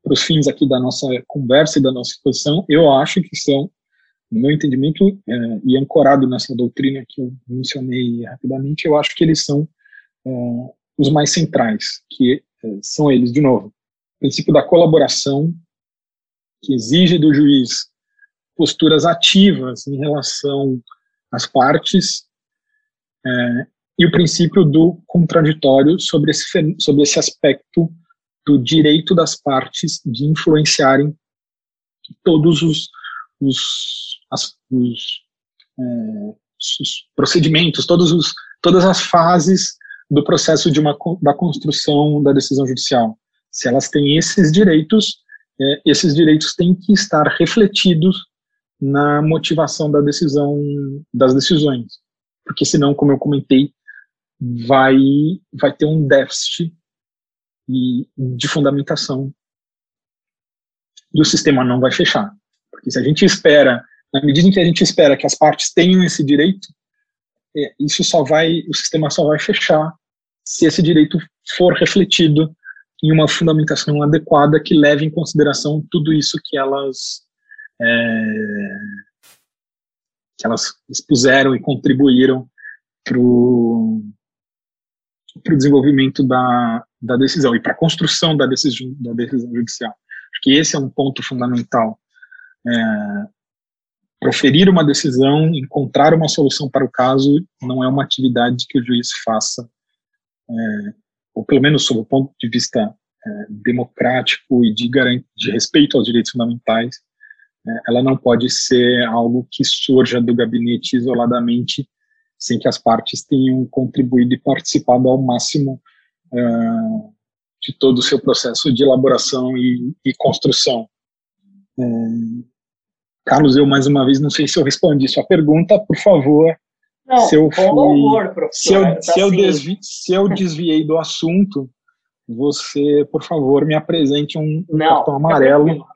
para os fins aqui da nossa conversa e da nossa exposição, eu acho que são, no meu entendimento, é, e ancorado nessa doutrina que eu mencionei rapidamente, eu acho que eles são é, os mais centrais, que é, são eles, de novo, o princípio da colaboração, que exige do juiz posturas ativas em relação às partes, é, e o princípio do contraditório sobre esse, sobre esse aspecto do direito das partes de influenciarem todos os, os, as, os, é, os procedimentos, todos os, todas as fases do processo de uma, da construção da decisão judicial. Se elas têm esses direitos, é, esses direitos têm que estar refletidos na motivação da decisão, das decisões, porque senão, como eu comentei, vai vai ter um déficit de fundamentação e o sistema não vai fechar, porque se a gente espera, na medida em que a gente espera que as partes tenham esse direito, é, isso só vai, o sistema só vai fechar se esse direito for refletido em uma fundamentação adequada que leve em consideração tudo isso que elas é, que elas expuseram e contribuíram para o desenvolvimento da, da decisão e para a construção da decisão, da decisão judicial. Acho que esse é um ponto fundamental. É, proferir uma decisão, encontrar uma solução para o caso, não é uma atividade que o juiz faça, é, ou pelo menos sob o ponto de vista é, democrático e de, de respeito aos direitos fundamentais, é, ela não pode ser algo que surja do gabinete isoladamente, sem que as partes tenham contribuído e participado ao máximo uh, de todo o seu processo de elaboração e, e construção. Uh, Carlos, eu mais uma vez não sei se eu respondi sua pergunta, por favor. Não, se eu fui, louvor, se eu, tá se, eu desvi, se eu desviei do assunto, você, por favor, me apresente um, um não, cartão amarelo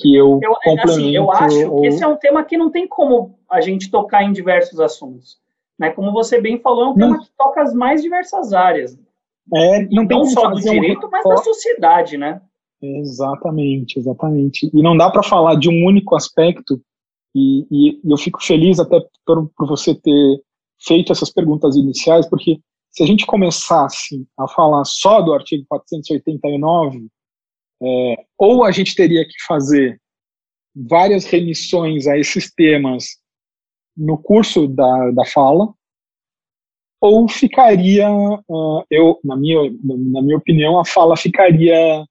que eu, eu complemento. Assim, eu acho ou... que esse é um tema que não tem como a gente tocar em diversos assuntos. Né? Como você bem falou, é um tema que toca as mais diversas áreas. É, não, não só do direito, um... mas da sociedade, né? Exatamente, exatamente. E não dá para falar de um único aspecto, e, e, eu fico feliz até por, por você ter feito essas perguntas iniciais, porque se a gente começasse a falar só do artigo 489, é, ou a gente teria que fazer várias remissões a esses temas no curso da, da fala, ou ficaria, uh, eu, na minha, na minha opinião, a fala ficaria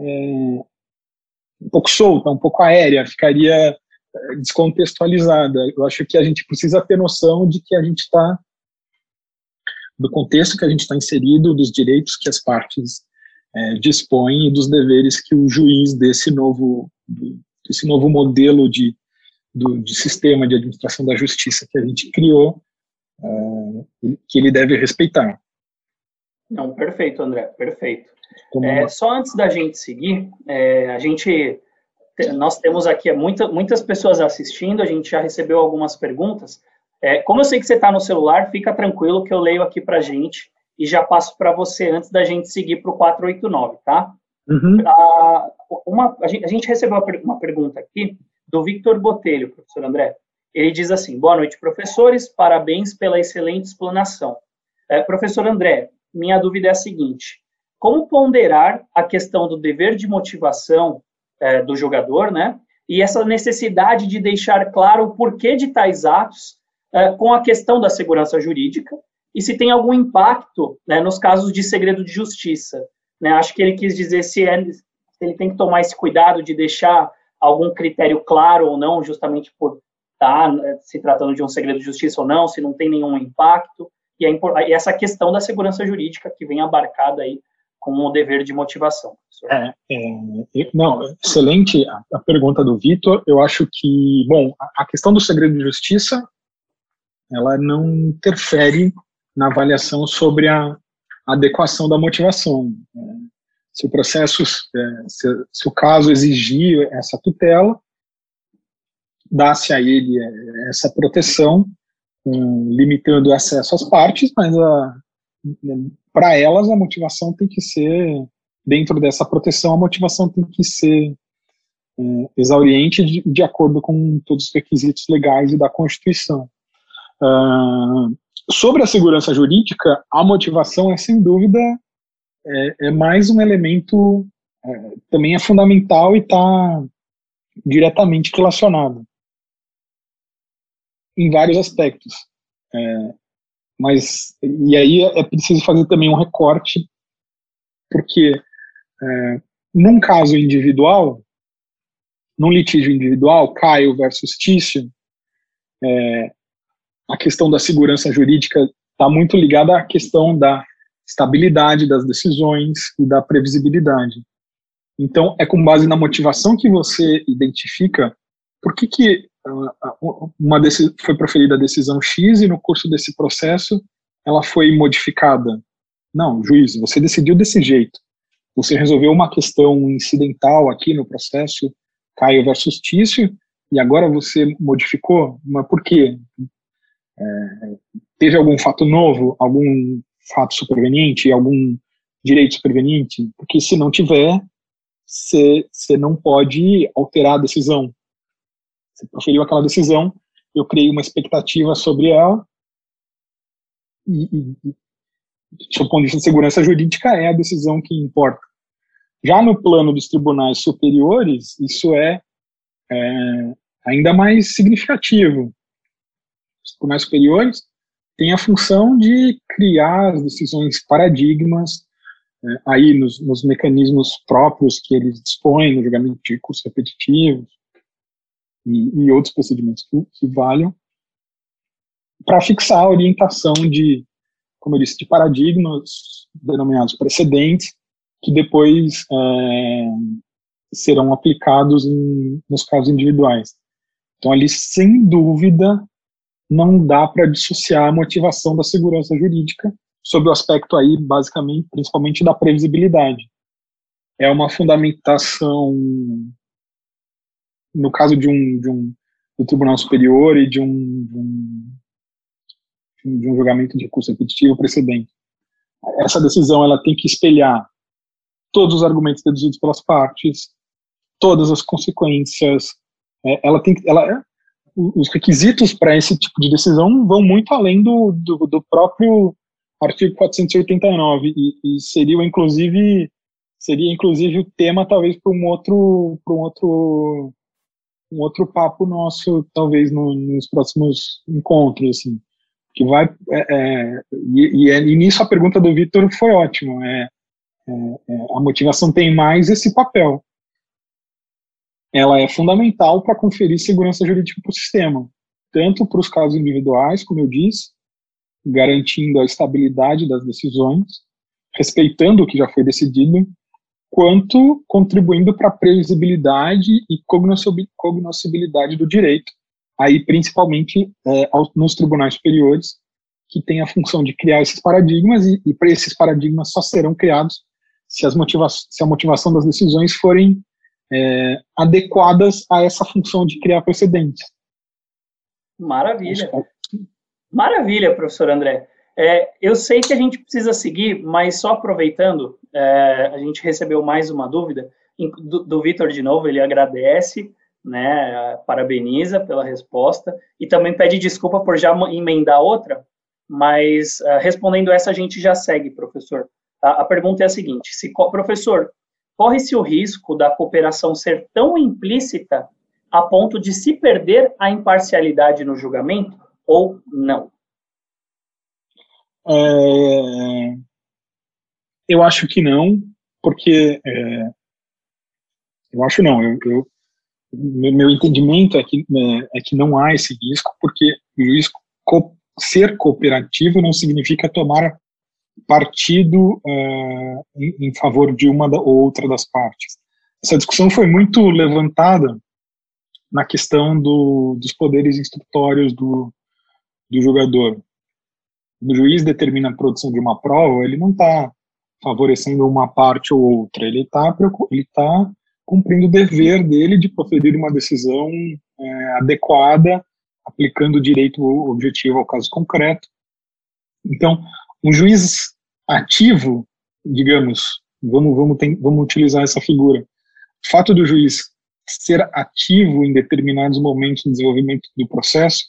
é, um pouco solta, um pouco aérea, ficaria é, descontextualizada. Eu acho que a gente precisa ter noção de que a gente está, do contexto que a gente está inserido, dos direitos que as partes é, dispõem e dos deveres que o juiz desse novo, desse novo modelo de, do, de sistema de administração da justiça que a gente criou, é, que ele deve respeitar. Não, perfeito, André, perfeito. É, só antes da gente seguir, é, a gente nós temos aqui muita, muitas pessoas assistindo, a gente já recebeu algumas perguntas. É, como eu sei que você está no celular, fica tranquilo que eu leio aqui para a gente e já passo para você antes da gente seguir para o 489, tá? Uhum. A, uma, a, gente, a gente recebeu uma pergunta aqui do Victor Botelho, professor André. Ele diz assim: Boa noite, professores, parabéns pela excelente explanação. É, professor André, minha dúvida é a seguinte: como ponderar a questão do dever de motivação é, do jogador, né? E essa necessidade de deixar claro o porquê de tais atos é, com a questão da segurança jurídica e se tem algum impacto né, nos casos de segredo de justiça. Né? Acho que ele quis dizer se, é, se ele tem que tomar esse cuidado de deixar algum critério claro ou não, justamente por tá, se tratando de um segredo de justiça ou não, se não tem nenhum impacto, e, a, e essa questão da segurança jurídica que vem abarcada aí com o dever de motivação. É, é, não, excelente a, a pergunta do Vitor. Eu acho que, bom, a, a questão do segredo de justiça, ela não interfere na avaliação sobre a adequação da motivação. Se o processo, é, se, se o caso exigir essa tutela, dá-se a ele é, essa proteção, limitando o acesso às partes, mas para elas a motivação tem que ser, dentro dessa proteção, a motivação tem que ser é, exauriente de, de, acordo com todos os requisitos legais e da Constituição. Uh, sobre a segurança jurídica, a motivação é sem dúvida é, é mais um elemento é, também é fundamental e está diretamente relacionado em vários aspectos. É, mas, e aí é preciso fazer também um recorte, porque é, num caso individual, num litígio individual, Caio versus Tício, é, a questão da segurança jurídica está muito ligada à questão da estabilidade das decisões e da previsibilidade. Então, é com base na motivação que você identifica por que, que uma foi proferida a decisão X e no curso desse processo ela foi modificada. Não, juiz, você decidiu desse jeito. Você resolveu uma questão incidental aqui no processo Caio versus Tício e agora você modificou, mas por quê? É, teve algum fato novo, algum fato superveniente, algum direito superveniente? Porque se não tiver, você não pode alterar a decisão. Você proferiu aquela decisão, eu criei uma expectativa sobre ela, e, e, do ponto de vista de segurança jurídica, é a decisão que importa. Já no plano dos tribunais superiores, isso é, é ainda mais significativo. Os tribunais superiores têm a função de criar as decisões paradigmas, é, aí nos, nos, mecanismos próprios que eles dispõem, no julgamento de recursos repetitivos e, e outros procedimentos que, que valham, para fixar a orientação de, como eu disse, de paradigmas denominados precedentes, que depois é, serão aplicados em, nos casos individuais. Então, ali, sem dúvida, não dá para dissociar a motivação da segurança jurídica sob o aspecto aí, basicamente, principalmente da previsibilidade. É uma fundamentação, no caso de um, de um do Tribunal Superior e de um, de um, de um julgamento de recurso repetitivo precedente. Essa decisão ela tem que espelhar todos os argumentos deduzidos pelas partes, todas as consequências. É, ela tem, ela, os requisitos para esse tipo de decisão vão muito além do, do, do próprio artigo 489 e, e seria inclusive seria inclusive o tema talvez para um outro para um outro um outro papo nosso talvez no, nos próximos encontros assim. Que vai é, é, e, e, é, e, nisso a pergunta do Vitor foi ótima é, é, a motivação tem mais esse papel. Ela é fundamental para conferir segurança jurídica para o sistema tanto para os casos individuais como eu disse garantindo a estabilidade das decisões, respeitando o que já foi decidido, quanto contribuindo para a previsibilidade e cognoscibilidade do direito, aí principalmente é, nos tribunais superiores, que tem a função de criar esses paradigmas, e, e para esses paradigmas só serão criados se, as motiva se a motivação das decisões forem é, adequadas a essa função de criar precedentes. Maravilha. Maravilha, professor André. É, eu sei que a gente precisa seguir, mas só aproveitando, é, a gente recebeu mais uma dúvida do, do Vitor de novo, ele agradece, né, parabeniza pela resposta e também pede desculpa por já emendar outra, mas uh, respondendo essa a gente já segue, professor. A, a pergunta é a seguinte: se professor corre-se o risco da cooperação ser tão implícita a ponto de se perder a imparcialidade no julgamento? ou não? É, eu acho que não, porque é, eu acho não. Eu, eu, meu entendimento é que, é, é que não há esse risco, porque o juiz ser cooperativo não significa tomar partido é, em, em, favor de uma ou outra das partes. Essa discussão foi muito levantada na questão do, dos poderes instrutórios do, do jogador. O juiz determina a produção de uma prova, ele não está favorecendo uma parte ou outra, ele está ele tá cumprindo o dever dele de proferir uma decisão é, adequada, aplicando o direito objetivo ao caso concreto. Então, um juiz ativo, digamos, vamos, vamos, tem, vamos utilizar essa figura, o fato do juiz ser ativo em determinados momentos do desenvolvimento do processo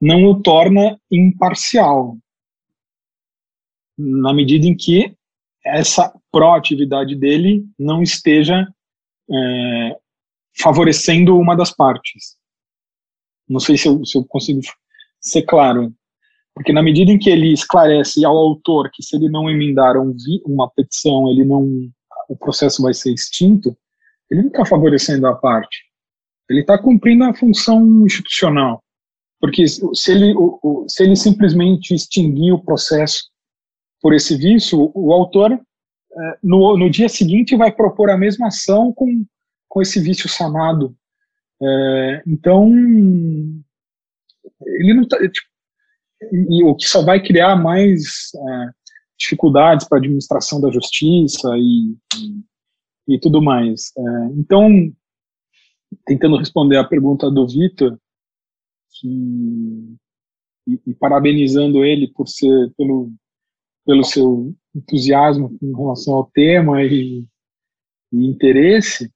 não o torna imparcial, na medida em que essa proatividade dele não esteja é, favorecendo uma das partes. Não sei se eu, se eu consigo ser claro. Porque na medida em que ele esclarece ao autor que se ele não emendar um, uma petição, ele não, o processo vai ser extinto, ele não está favorecendo a parte. Ele está cumprindo a função institucional. Porque se ele, se ele simplesmente extinguir o processo por esse vício, o, autor, é, no, no dia seguinte, vai propor a mesma ação com, com esse vício sanado. É, então, ele não está. Tipo, e o que só vai criar mais é, dificuldades para a administração da justiça e, e, e tudo mais. É, então, tentando responder a pergunta do Vitor, e, e, parabenizando ele por ser pelo pelo seu entusiasmo em relação ao tema e, e interesse,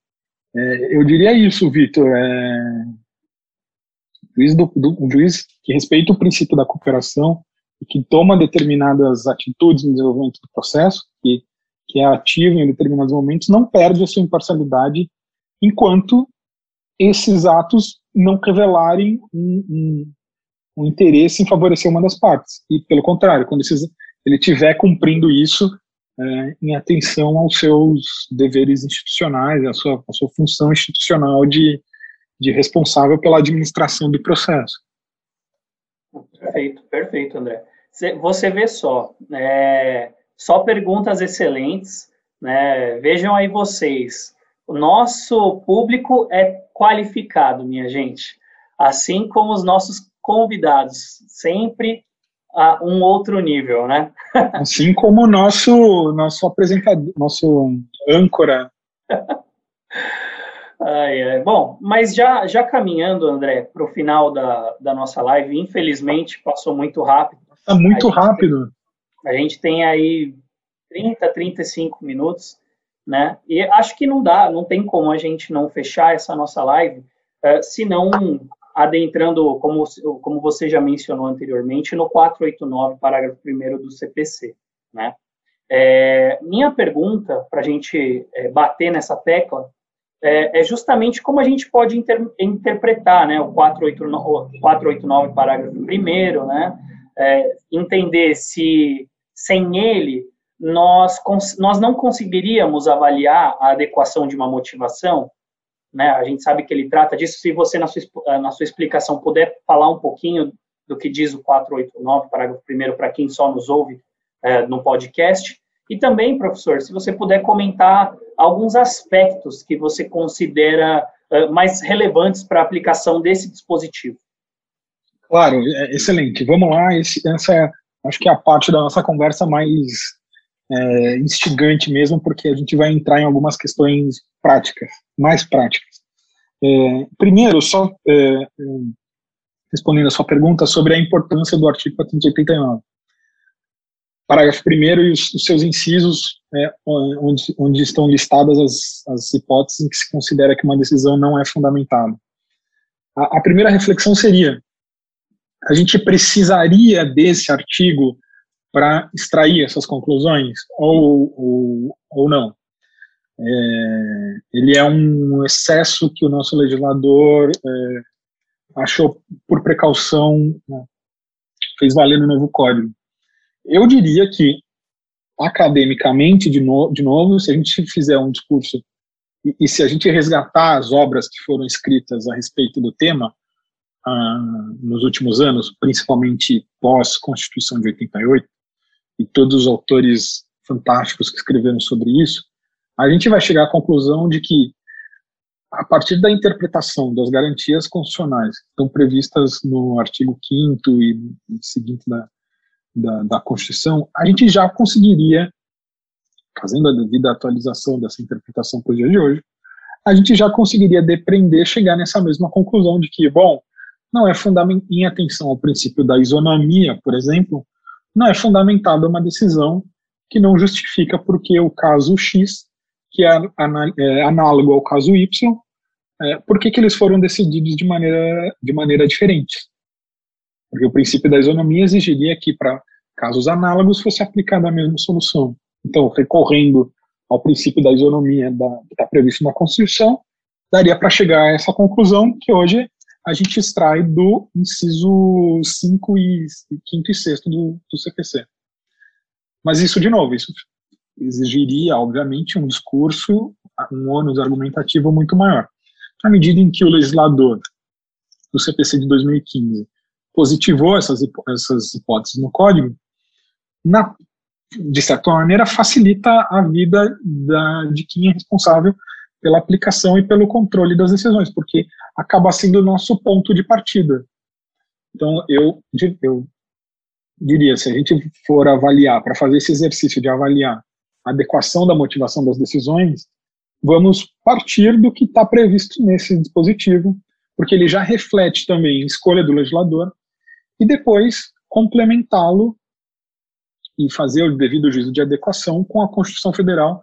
é, eu diria isso, Vitor. É, juiz do, do, um juiz que respeita o princípio da cooperação e que toma determinadas atitudes no desenvolvimento do processo, que, que é ativo em determinados momentos, não perde a sua imparcialidade enquanto esses atos não revelarem um, um, um interesse em favorecer uma das partes. E, pelo contrário, quando esses, ele estiver cumprindo isso é, em atenção aos seus deveres institucionais, a sua, a sua função institucional de, de responsável pela administração do processo. Perfeito, perfeito, André. Você vê só, é, só perguntas excelentes, né? Vejam aí vocês, o nosso público é qualificado, minha gente, assim como os nossos convidados, sempre a um outro nível, né? (laughs) Assim como o nosso nosso apresentador, nosso âncora Ai, ai. Bom, mas já, já caminhando, André, para o final da, da nossa live, infelizmente passou muito rápido. Está muito a rápido. Tem, a gente tem aí 30, 35 minutos, né? E acho que não dá, não tem como a gente não fechar essa nossa live, uh, se não adentrando, como, como você já mencionou anteriormente, no 489, parágrafo 1 do CPC, né? É, minha pergunta, para a gente é, bater nessa tecla, é, é, justamente como a gente pode inter, interpretar né, o 489, 489 parágrafo 1 né, é, entender se sem ele nós, nós não conseguiríamos avaliar a adequação de uma motivação, né, a gente sabe que ele trata disso, se você na sua, na sua explicação puder falar um pouquinho do que diz o 489, parágrafo 1 para quem só nos ouve é, no podcast, e também, professor, se você puder comentar alguns aspectos que você considera uh, mais relevantes para a aplicação desse dispositivo. Claro, é, excelente. Vamos lá. Esse, essa é, acho que é a parte da nossa conversa mais é, instigante mesmo, porque a gente vai entrar em algumas questões práticas, mais práticas. É, primeiro, só é, respondendo a sua pergunta sobre a importância do artigo 489 parágrafo primeiro e os, os seus incisos, é, onde, onde estão listadas as, as hipóteses em que se considera que uma decisão não é fundamentada. A, a primeira reflexão seria: a gente precisaria desse artigo para extrair essas conclusões ou, ou, ou não? É, ele é um excesso que o nosso legislador é, achou por precaução, né, fez valer no novo código. Eu diria que, academicamente, de, no, de novo, se a gente fizer um discurso e, e, se a gente resgatar as obras que foram escritas a respeito do tema ah, nos últimos anos, principalmente pós-Constituição de 88, e todos os autores fantásticos que escreveram sobre isso, a gente vai chegar à conclusão de que, a partir da interpretação das garantias constitucionais que estão previstas no artigo 5 e seguinte da, da, da Constituição, a gente já conseguiria, fazendo a devida atualização dessa interpretação para o dia de hoje, a gente já conseguiria depreender, chegar nessa mesma conclusão de que, bom, não é fundamental, em atenção ao princípio da isonomia, por exemplo, não é fundamentada uma decisão que não justifica porque o caso X, que é, é análogo ao caso Y, é, por que, que eles foram decididos de maneira, de maneira diferente. Porque o princípio da isonomia exigiria que, para casos análogos, fosse aplicada a mesma solução. Então, recorrendo ao princípio da isonomia da, que está previsto na Constituição, daria para chegar a essa conclusão que hoje a gente extrai do inciso 5 e 5 e 6 do, do CPC. Mas isso, de novo, isso exigiria, obviamente, um discurso, um ônus argumentativo muito maior. À medida em que o legislador do CPC de 2015 positivou essas, essas hipóteses no código, na, de certa maneira, facilita a vida da, de quem é responsável pela aplicação e pelo controle das decisões, porque acaba sendo o nosso ponto de partida. Então, eu, eu diria, se a gente for avaliar, para fazer esse exercício de avaliar a adequação da motivação das decisões, vamos partir do que está previsto nesse dispositivo, porque ele já reflete também a escolha do legislador, e depois complementá-lo e fazer o devido juízo de adequação com a Constituição Federal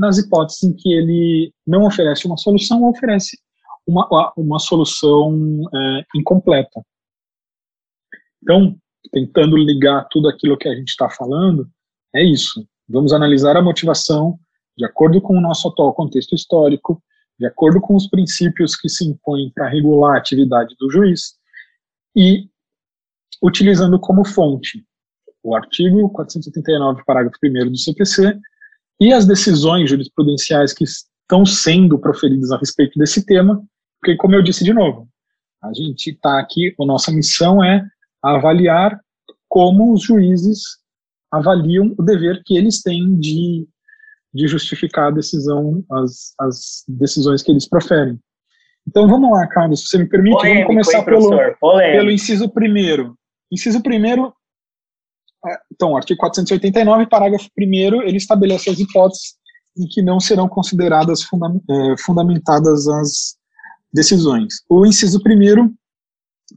nas hipóteses em que ele não oferece uma solução ou oferece uma, uma solução é, incompleta. Então, tentando ligar tudo aquilo que a gente está falando, é isso. Vamos analisar a motivação de acordo com o nosso atual contexto histórico, de acordo com os princípios que se impõem para regular a atividade do juiz e utilizando como fonte o artigo 479, parágrafo 1 do CPC e as decisões jurisprudenciais que estão sendo proferidas a respeito desse tema, porque, como eu disse de novo, a gente está aqui, a nossa missão é avaliar como os juízes avaliam o dever que eles têm de, de justificar a decisão, as, as decisões que eles proferem. Então vamos lá, Carlos, se você me permite, Polêmico, vamos começar pelo, pelo inciso primeiro. Inciso primeiro então, artigo 489, parágrafo 1 ele estabelece as hipóteses em que não serão consideradas é, fundamentadas as decisões. O inciso 1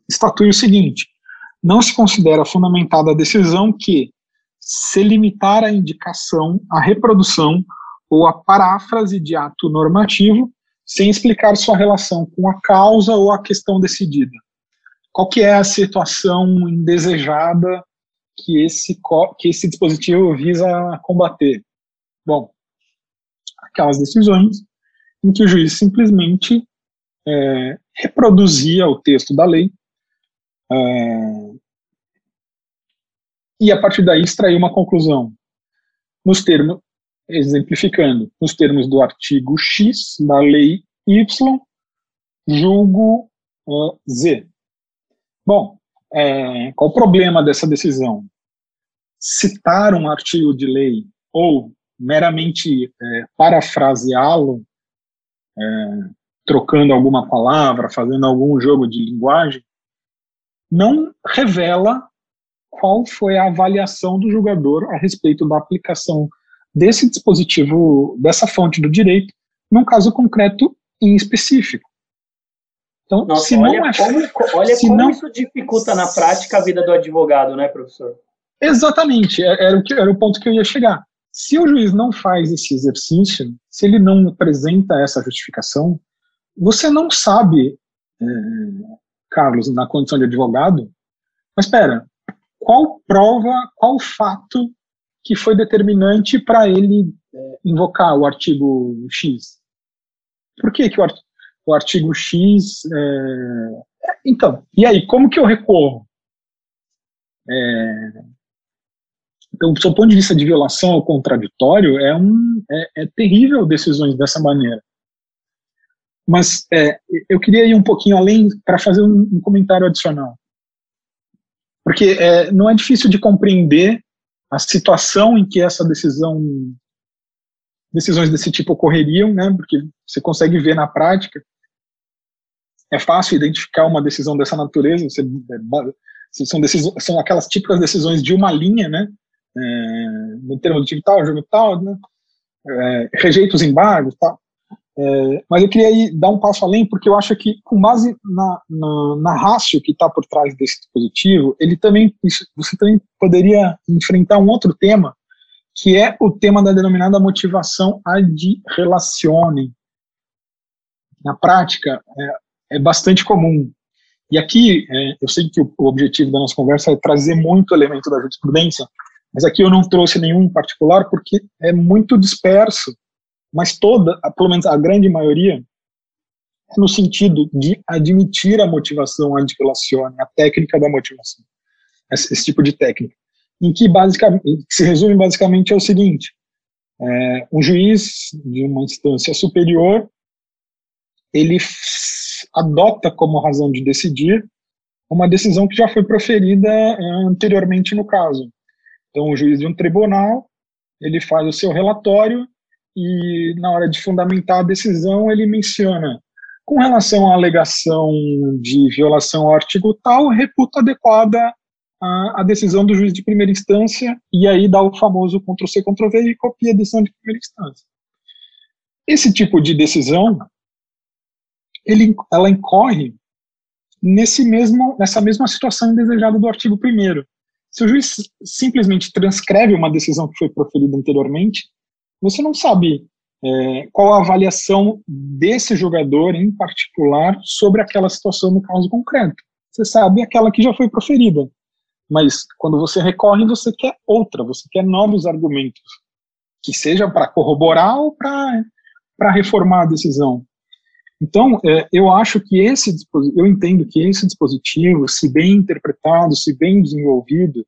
estatui o seguinte: não se considera fundamentada a decisão que se limitar a indicação, a reprodução ou a paráfrase de ato normativo sem explicar sua relação com a causa ou a questão decidida. Qual que é a situação indesejada que esse, que esse dispositivo visa combater? Bom, aquelas decisões em que o juiz simplesmente é, reproduzia o texto da lei é, e a partir daí extrair uma conclusão nos termos, exemplificando, nos termos do artigo X da lei Y, julgo uh, Z. Bom, é, qual o problema dessa decisão? Citar um artigo de lei ou meramente é, parafraseá-lo, é, trocando alguma palavra, fazendo algum jogo de linguagem, não revela qual foi a avaliação do julgador a respeito da aplicação desse dispositivo, dessa fonte do direito, num caso concreto e específico. Então, Nossa, se olha não é, como, olha se como não, isso dificulta na prática a vida do advogado, né, professor? Exatamente, é, era o, que, era o ponto que eu ia chegar. Se o juiz não faz esse exercício, se ele não apresenta essa justificação, você não sabe, é, Carlos, na condição de advogado, mas espera, qual prova, qual fato que foi determinante para ele é, invocar o artigo X? Por que, que o, o artigo X. É... Então, e aí, como que eu recorro? É... Então, do ponto de vista de violação ao contraditório, é, um, é, é terrível decisões dessa maneira. Mas é, eu queria ir um pouquinho além para fazer um, um, comentário adicional. Porque é, não é difícil de compreender a situação em que essa decisão, decisões desse tipo ocorreriam, né? Porque você consegue ver na prática é fácil identificar uma decisão dessa natureza, você, é, são, decisões, são aquelas típicas decisões de uma linha, né, é, no termo do tipo tal, jogo tal, né, é, rejeita os embargos, tal. É, mas eu queria ir, dar um passo além, porque eu acho que, com base na, na, na rácio que está por trás desse dispositivo, ele também, isso, você também poderia enfrentar um outro tema, que é o tema da denominada motivação ad relacione. Na prática, é, é bastante comum. E aqui, é, eu sei que o, o, objetivo da nossa conversa é trazer muito elemento da jurisprudência, mas aqui eu não trouxe nenhum particular porque é muito disperso, mas toda, pelo menos a grande maioria, é no sentido de admitir a motivação anti-relacione, a técnica da motivação, esse, esse, tipo de técnica, em que basicamente, se resume basicamente é o seguinte, é, um juiz de uma instância superior, ele adota como razão de decidir uma decisão que já foi proferida é, anteriormente no caso. Então, o juiz de um tribunal, ele faz o seu relatório e, na hora de fundamentar a decisão, ele menciona, com relação à alegação de violação ao artigo tal, reputa adequada a, a decisão do juiz de primeira instância, e aí dá o famoso Ctrl-C, Ctrl-V e copia a decisão de primeira instância. Esse tipo de decisão, ele, ela incorre nesse mesmo, nessa mesma situação indesejada do artigo 1 se o juiz simplesmente transcreve uma decisão que foi proferida anteriormente, você não sabe é, qual a avaliação desse jogador em particular sobre aquela situação no caso concreto. Você sabe aquela que já foi proferida, mas quando você recorre, você quer outra, você quer novos argumentos, que sejam para corroborar ou para reformar a decisão. Então, é, eu acho que esse eu entendo que esse dispositivo, se bem interpretado, se bem desenvolvido,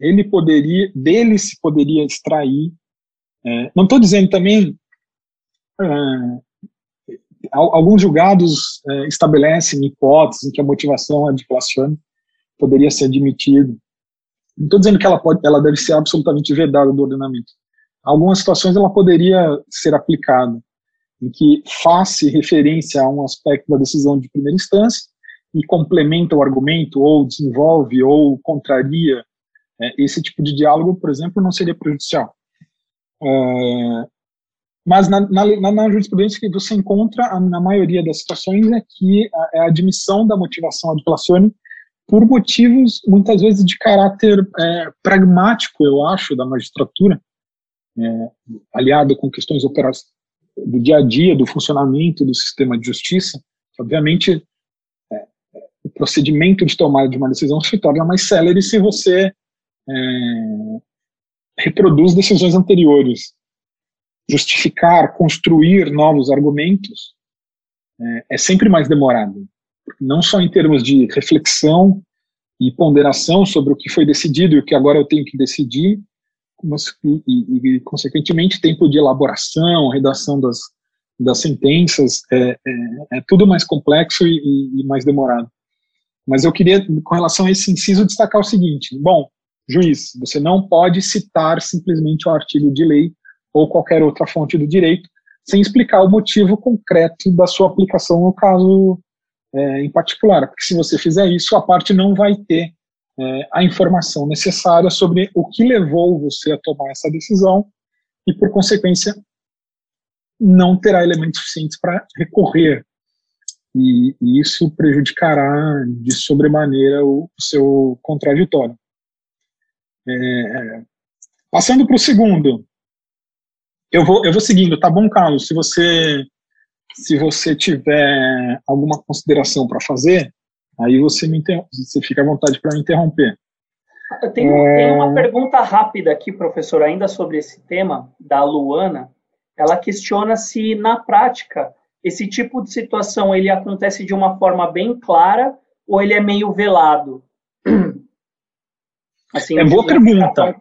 ele poderia, dele se poderia extrair. É, não estou dizendo também. É, alguns julgados é, estabelecem hipóteses em que a motivação adiflacione poderia ser admitida. Não estou dizendo que ela pode, ela deve ser absolutamente vedada do ordenamento. Algumas situações ela poderia ser aplicada em que faz referência a um aspecto da decisão de primeira instância e complementa o argumento, ou desenvolve, ou contraria é, esse tipo de diálogo, por exemplo, não seria prejudicial. É, mas na, na, na, jurisprudência que você encontra, na maioria das situações, é que a, é a admissão da motivação ad placione por motivos, muitas vezes, de caráter é, pragmático, eu acho, da magistratura, é, aliado com questões do dia a dia, do funcionamento do sistema de justiça, obviamente, é, o procedimento de tomada de uma decisão se torna mais célere se você é, reproduz decisões anteriores. Justificar, construir novos argumentos é, é sempre mais demorado, não só em termos de reflexão e ponderação sobre o que foi decidido e o que agora eu tenho que decidir, e, e, e, consequentemente, tempo de elaboração, redação das, das sentenças, é, é, é tudo mais complexo e, e, mais demorado. Mas eu queria, com relação a esse inciso, destacar o seguinte: bom, juiz, você não pode citar simplesmente o artigo de lei ou qualquer outra fonte do direito sem explicar o motivo concreto da sua aplicação no caso é, em particular, porque se você fizer isso, a parte não vai ter é, a informação necessária sobre o que levou você a tomar essa decisão e, por consequência, não terá elementos suficientes para recorrer. E, e, isso prejudicará de sobremaneira o, o seu contraditório. É, passando para o segundo, eu vou, eu vou seguindo, tá bom, Carlos? Se você, se você tiver alguma consideração para fazer, Aí você me você fica à vontade para me interromper. Eu tenho, é... tenho, uma pergunta rápida aqui, professor, ainda sobre esse tema, da Luana. Ela questiona se, na prática, esse tipo de situação ele acontece de uma forma bem clara ou ele é meio velado? (clears throat) Assim, é boa pergunta.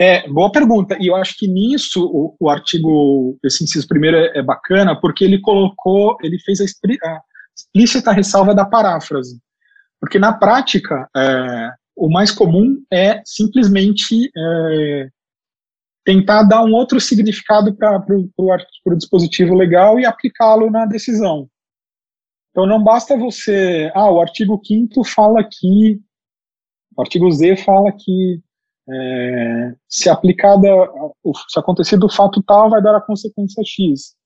É, boa pergunta. E eu acho que nisso o, o artigo, esse inciso primeiro é, é, bacana, porque ele colocou, ele fez a, a explícita ressalva da paráfrase. Porque na prática, é, o mais comum é simplesmente é, tentar dar um outro significado para o dispositivo legal e aplicá-lo na decisão. Então não basta você, ah, o artigo 5 fala que, o artigo Z fala que é, se aplicada, se acontecido o fato tal, vai dar a consequência X.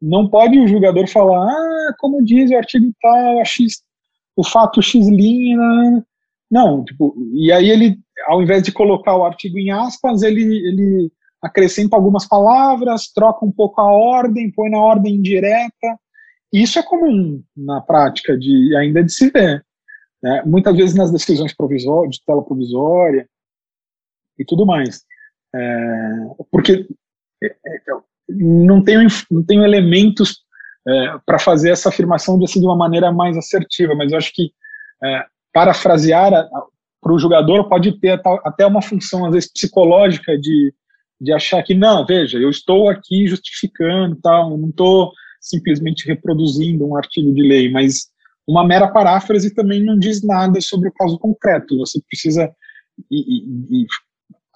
Não pode o julgador falar, ah, como diz o artigo tal, X, o fato X linha. Não, tipo, e aí ele, ao invés de colocar o artigo em aspas, ele, ele acrescenta algumas palavras, troca um pouco a ordem, põe na ordem direta. Isso é comum na prática de ainda de se ver. Né? Muitas vezes nas decisões provisórias, de tela provisória, e tudo mais. É, porque é, é, não tenho, não tenho elementos é, para fazer essa afirmação de, assim, de uma maneira mais assertiva, mas eu acho que é, parafrasear para o jogador pode ter até uma função, às vezes, psicológica de, de achar que, não, veja, eu estou aqui justificando, tal, não estou simplesmente reproduzindo um artigo de lei, mas uma mera paráfrase também não diz nada sobre o caso concreto. Você precisa e, e, e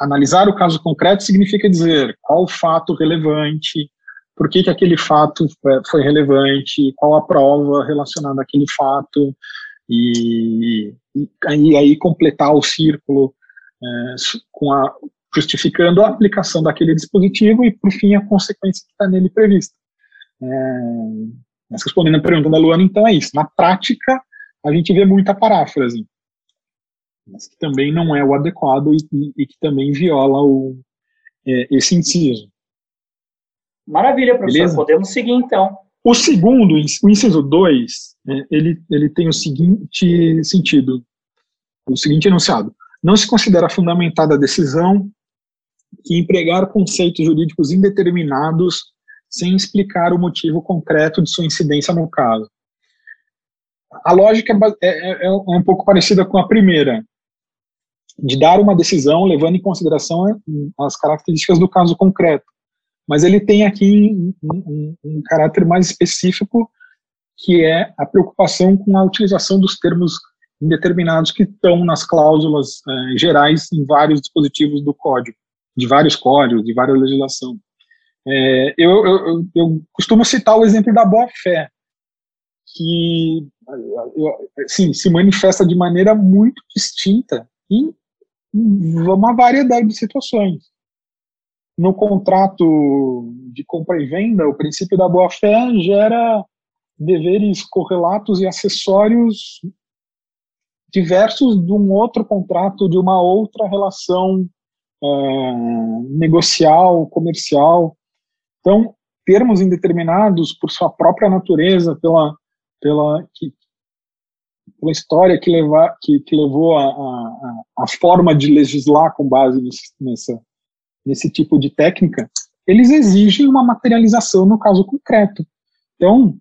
analisar o caso concreto significa dizer qual o fato relevante, por que, que aquele fato foi relevante, qual a prova relacionada àquele fato, e, e aí completar o círculo é, com a, justificando a aplicação daquele dispositivo e, por fim, a consequência que está nele prevista. É, mas respondendo a pergunta da Luana, então é isso. Na prática, a gente vê muita paráfrase, mas que também não é o adequado e, e, que também viola o, é, esse inciso. Maravilha, professor. Beleza? Podemos seguir então. O segundo, o inciso 2, é, ele, ele tem o seguinte sentido, o seguinte enunciado. Não se considera fundamentada a decisão que empregar conceitos jurídicos indeterminados sem explicar o motivo concreto de sua incidência no caso. A lógica é, é, é um pouco parecida com a primeira, de dar uma decisão levando em consideração as características do caso concreto. Mas ele tem aqui um, um, um caráter mais específico, que é a preocupação com a utilização dos termos indeterminados que estão nas cláusulas eh, gerais em vários dispositivos do código, de vários códigos, de várias legislação. É, eu, eu, eu, costumo citar o exemplo da boa-fé, que assim, se manifesta de maneira muito distinta em uma variedade de situações. No contrato de compra e venda, o princípio da boa-fé gera deveres correlatos e acessórios diversos de um outro contrato, de uma outra relação é, negocial, comercial. Então, termos indeterminados por sua própria natureza, pela, pela, que, pela história que, levar, que, que levou a, a, a, forma de legislar com base nesse, nessa, nesse tipo de técnica, eles exigem uma materialização no caso concreto. Então,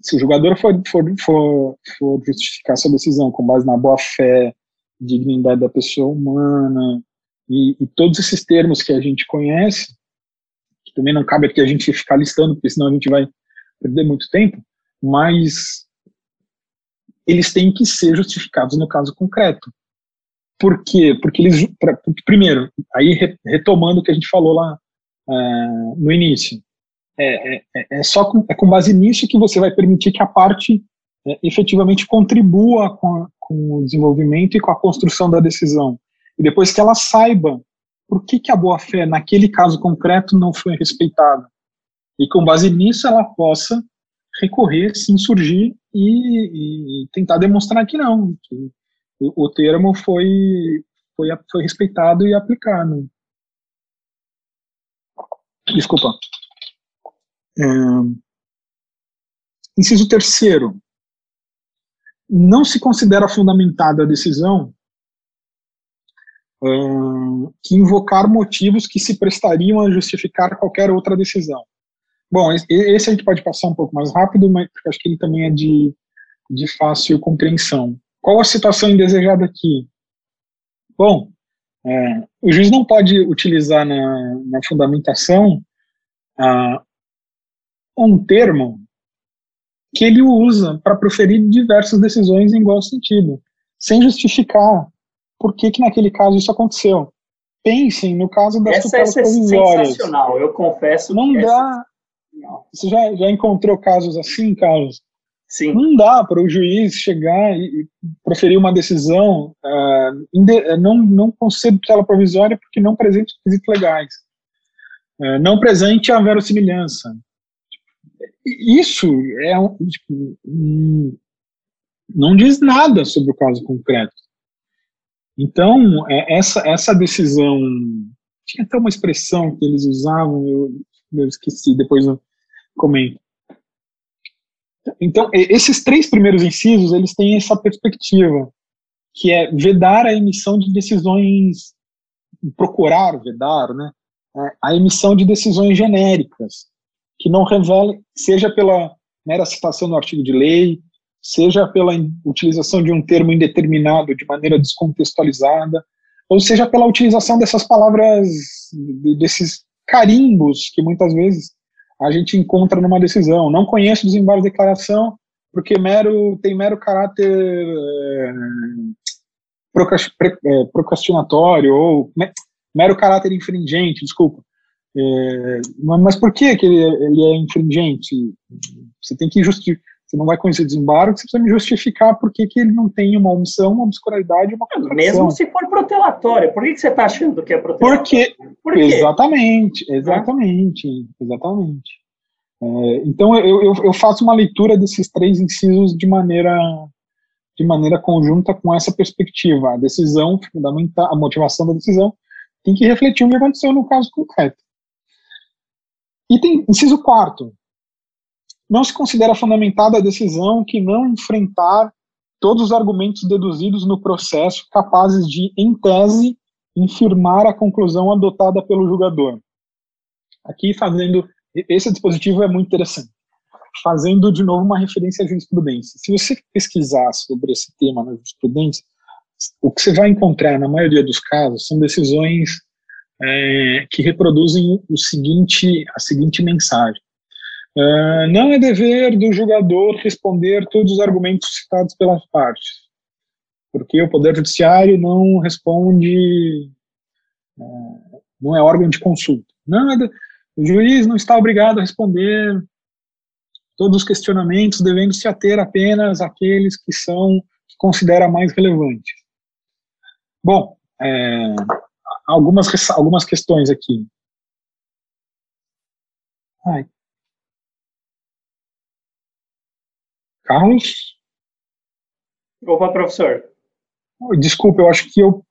se o jogador for, for, for, for justificar sua decisão com base na boa-fé, dignidade da pessoa humana e, e todos esses termos que a gente conhece, que também não cabe aqui a gente ficar listando, porque senão a gente vai perder muito tempo, mas eles têm que ser justificados no caso concreto. Por quê? Porque eles, pra, primeiro, aí retomando o que a gente falou lá uh, no início, é, é, é, é só com, é com base nisso que você vai permitir que a parte é, efetivamente contribua com, a, com o desenvolvimento e com a construção da decisão. E depois que ela saiba por que, que a boa-fé, naquele caso concreto, não foi respeitada. E com base nisso, ela possa recorrer, se insurgir e, e tentar demonstrar que não, que o, o termo foi, foi, foi respeitado e aplicado. Desculpa. É, inciso terceiro. Não se considera fundamentada a decisão uh, que invocar motivos que se prestariam a justificar qualquer outra decisão. Bom, esse a gente pode passar um pouco mais rápido, mas acho que ele também é de, de fácil compreensão. Qual a situação indesejada aqui? Bom, é, o juiz não pode utilizar na, na fundamentação ah, um termo que ele usa para proferir diversas decisões em igual sentido, sem justificar por que, que naquele caso isso aconteceu. Pensem no caso das Essa tutelas é provisórias. sensacional, eu confesso. Não dá, você já, já encontrou casos assim, Carlos? Sim. Não dá para o juiz chegar e, proferir uma decisão, uh, não, não concedo tutela provisória porque não presente requisitos legais. Uh, não presente a verossimilhança. Isso é tipo, um, não diz nada sobre o caso concreto. Então, é, essa, essa decisão. Tinha até uma expressão que eles usavam, eu eu esqueci, depois eu comento. Então, esses três primeiros incisos, eles têm essa perspectiva, que é vedar a emissão de decisões procurar vedar, né, é, a emissão de decisões genéricas, que não revelem, seja pela mera citação no artigo de lei, seja pela utilização de um termo indeterminado de maneira descontextualizada, ou seja pela utilização dessas palavras, desses carimbos que muitas vezes a gente encontra numa decisão. Não conheço desembargo de declaração porque mero, tem mero caráter é, procrastinatório ou mero caráter infringente, desculpa. É, mas por que, que ele, ele é infringente? Você tem que justificar você não vai conhecer desembargo, você precisa me justificar por que, que ele não tem uma omissão, uma obscuridade, uma contradição. Mesmo se for protelatório, por que, que você está achando que é protelatório? Porque, por exatamente, exatamente, exatamente. É, então, eu, eu, eu, faço uma leitura desses três incisos de maneira, de maneira conjunta com essa perspectiva. A decisão fundamental, a motivação da decisão tem que refletir o que aconteceu no caso concreto. E tem inciso quarto, não se considera fundamentada a decisão que não enfrentar todos os argumentos deduzidos no processo capazes de, em tese, infirmar a conclusão adotada pelo julgador. Aqui fazendo, esse dispositivo é muito interessante, fazendo de novo uma referência à jurisprudência. Se você pesquisar sobre esse tema na jurisprudência, o que você vai encontrar na maioria dos casos são decisões é, que reproduzem o seguinte, a seguinte mensagem. Uh, não é dever do julgador responder todos os argumentos citados pelas partes, porque o Poder Judiciário não responde, uh, não é órgão de consulta. De, o juiz não está obrigado a responder todos os questionamentos, devendo se ater apenas àqueles que são que considera mais relevantes. Bom, é, algumas algumas questões aqui. Ai, Carlos? Opa, professor. Desculpa, eu acho que eu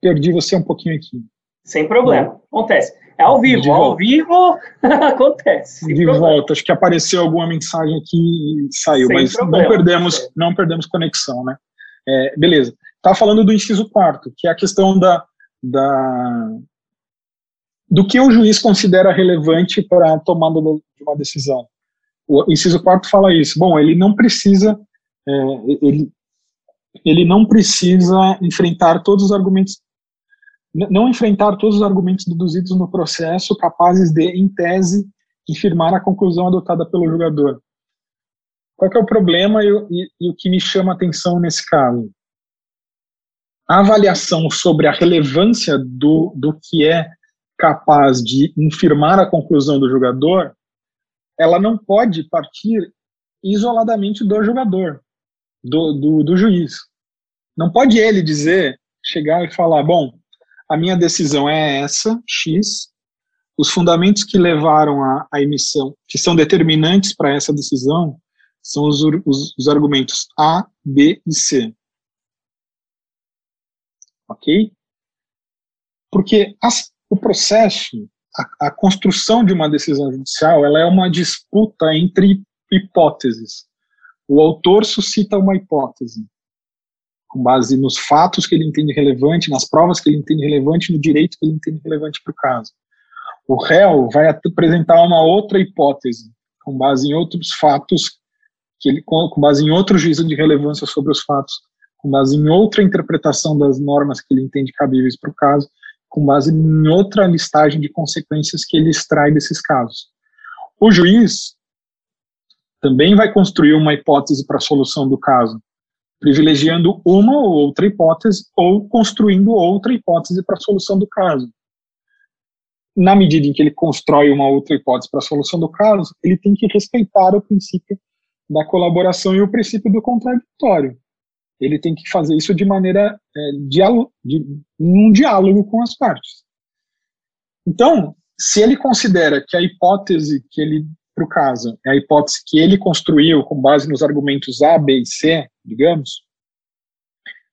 perdi você um pouquinho aqui. Sem problema, acontece. É ao vivo, ao vivo (laughs) acontece. De problema. volta, acho que apareceu alguma mensagem aqui e saiu, sem mas problema, não perdemos, não perdemos conexão, né? É, beleza. Tá falando do inciso quarto, que é a questão da, da do que o juiz considera relevante para a tomada de uma decisão. O inciso quarto fala isso. Bom, ele não precisa, é, ele, ele não precisa enfrentar todos os argumentos, não enfrentar todos os argumentos deduzidos no processo capazes de, em tese, infirmar a conclusão adotada pelo julgador. Qual é o problema e, e, e o que me chama a atenção nesse caso? A avaliação sobre a relevância do, do que é capaz de infirmar a conclusão do julgador ela não pode partir isoladamente do jogador, do, do, do juiz. Não pode ele dizer, chegar e falar, bom, a minha decisão é essa, X, os fundamentos que levaram à, emissão, que são determinantes para essa decisão, são os, os, os, argumentos A, B e C. Ok? Porque as, o processo a, a, construção de uma decisão judicial ela é uma disputa entre hipóteses. O autor suscita uma hipótese com base nos fatos que ele entende relevante, nas provas que ele entende relevante, no direito que ele entende relevante para o caso. O réu vai apresentar uma outra hipótese com base em outros fatos que ele com base em outro juízo de relevância sobre os fatos, com base em outra interpretação das normas que ele entende cabíveis para o caso com base em outra listagem de consequências que ele extrai desses casos. O juiz também vai construir uma hipótese para a solução do caso, privilegiando uma ou outra hipótese ou construindo outra hipótese para a solução do caso. Na medida em que ele constrói uma outra hipótese para a solução do caso, ele tem que respeitar o princípio da colaboração e o princípio do contraditório ele tem que fazer isso de maneira é, diálogo, de, diálogo com as partes. Então, se ele considera que a hipótese que ele, para o caso, é a hipótese que ele construiu com base nos argumentos A, B e C, digamos,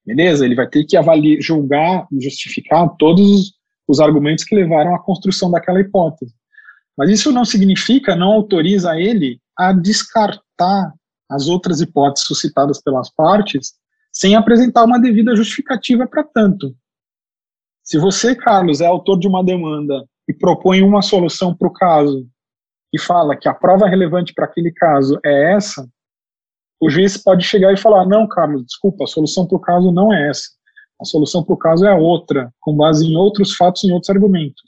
beleza, ele vai ter que avaliar, julgar, justificar todos os argumentos que levaram à construção daquela hipótese. Mas isso não significa, não autoriza ele a descartar as outras hipóteses suscitadas pelas partes sem apresentar uma devida justificativa para tanto. Se você, Carlos, é autor de uma demanda e propõe uma solução para o caso e fala que a prova relevante para aquele caso é essa, o juiz pode chegar e falar: não, Carlos, desculpa, a solução para o caso não é essa. A solução para o caso é outra, com base em outros fatos, em outros argumentos.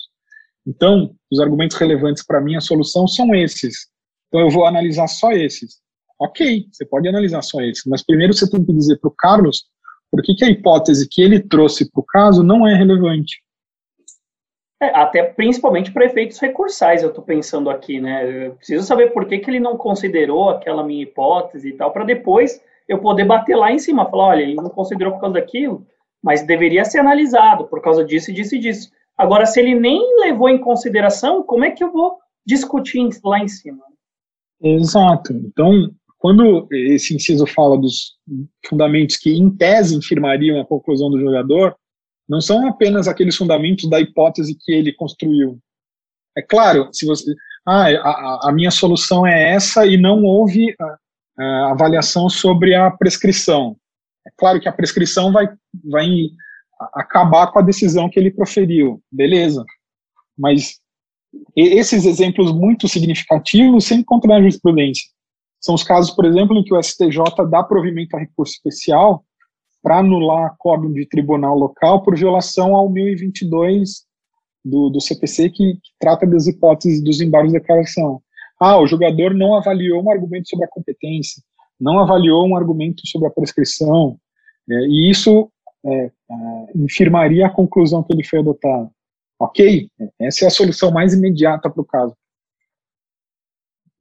Então, os argumentos relevantes para mim, a solução são esses. Então, eu vou analisar só esses. Ok, você pode analisar só esses, mas primeiro você tem que dizer para o Carlos por que, que a hipótese que ele trouxe para o caso não é relevante. É, até principalmente para efeitos recursais, eu estou pensando aqui, né? Eu preciso saber por que, que ele não considerou aquela minha hipótese e tal, para depois eu poder bater lá em cima, falar, olha, ele não considerou por causa daquilo, mas deveria ser analisado por causa disso e disso e disso. Agora, se ele nem levou em consideração, como é que eu vou discutir lá em cima? Exato. Então, quando esse inciso fala dos fundamentos que, em tese, infirmariam a conclusão do jogador, não são apenas aqueles fundamentos da hipótese que ele construiu. É claro, se você. Ah, a, a minha solução é essa e não houve a, a avaliação sobre a prescrição. É claro que a prescrição vai, vai acabar com a decisão que ele proferiu, beleza. Mas esses exemplos muito significativos sempre encontram na jurisprudência. São os casos, por exemplo, em que o STJ dá provimento a recurso especial para anular acordo de tribunal local por violação ao 1022 do, do CPC, que, que trata das hipóteses dos embargos de declaração. Ah, o jogador não avaliou um argumento sobre a competência, não avaliou um argumento sobre a prescrição, é, e isso é, é, infirmaria a conclusão que ele foi adotado. Ok, essa é a solução mais imediata para o caso.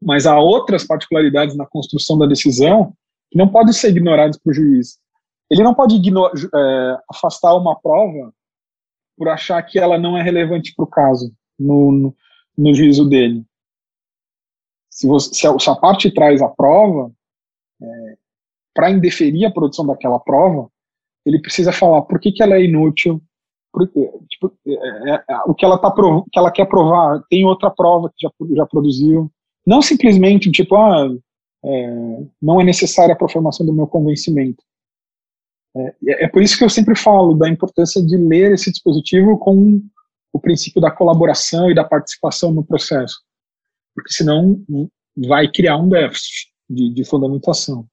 Mas há outras particularidades na construção da decisão que não podem ser ignoradas para o juiz. Ele não pode é, afastar uma prova por achar que ela não é relevante para o caso, no, no, no, juízo dele. Se, você, se, a, se, a, parte traz a prova, é, para indeferir a produção daquela prova, ele precisa falar por que, que ela é inútil, porque, tipo, é, é, é, o que ela, tá que ela quer provar, tem outra prova que já, já produziu. Não simplesmente, tipo, ah, é, não é necessária a formação do meu convencimento. É, é por isso que eu sempre falo da importância de ler esse dispositivo com o princípio da colaboração e da participação no processo, porque senão vai criar um déficit de, de fundamentação.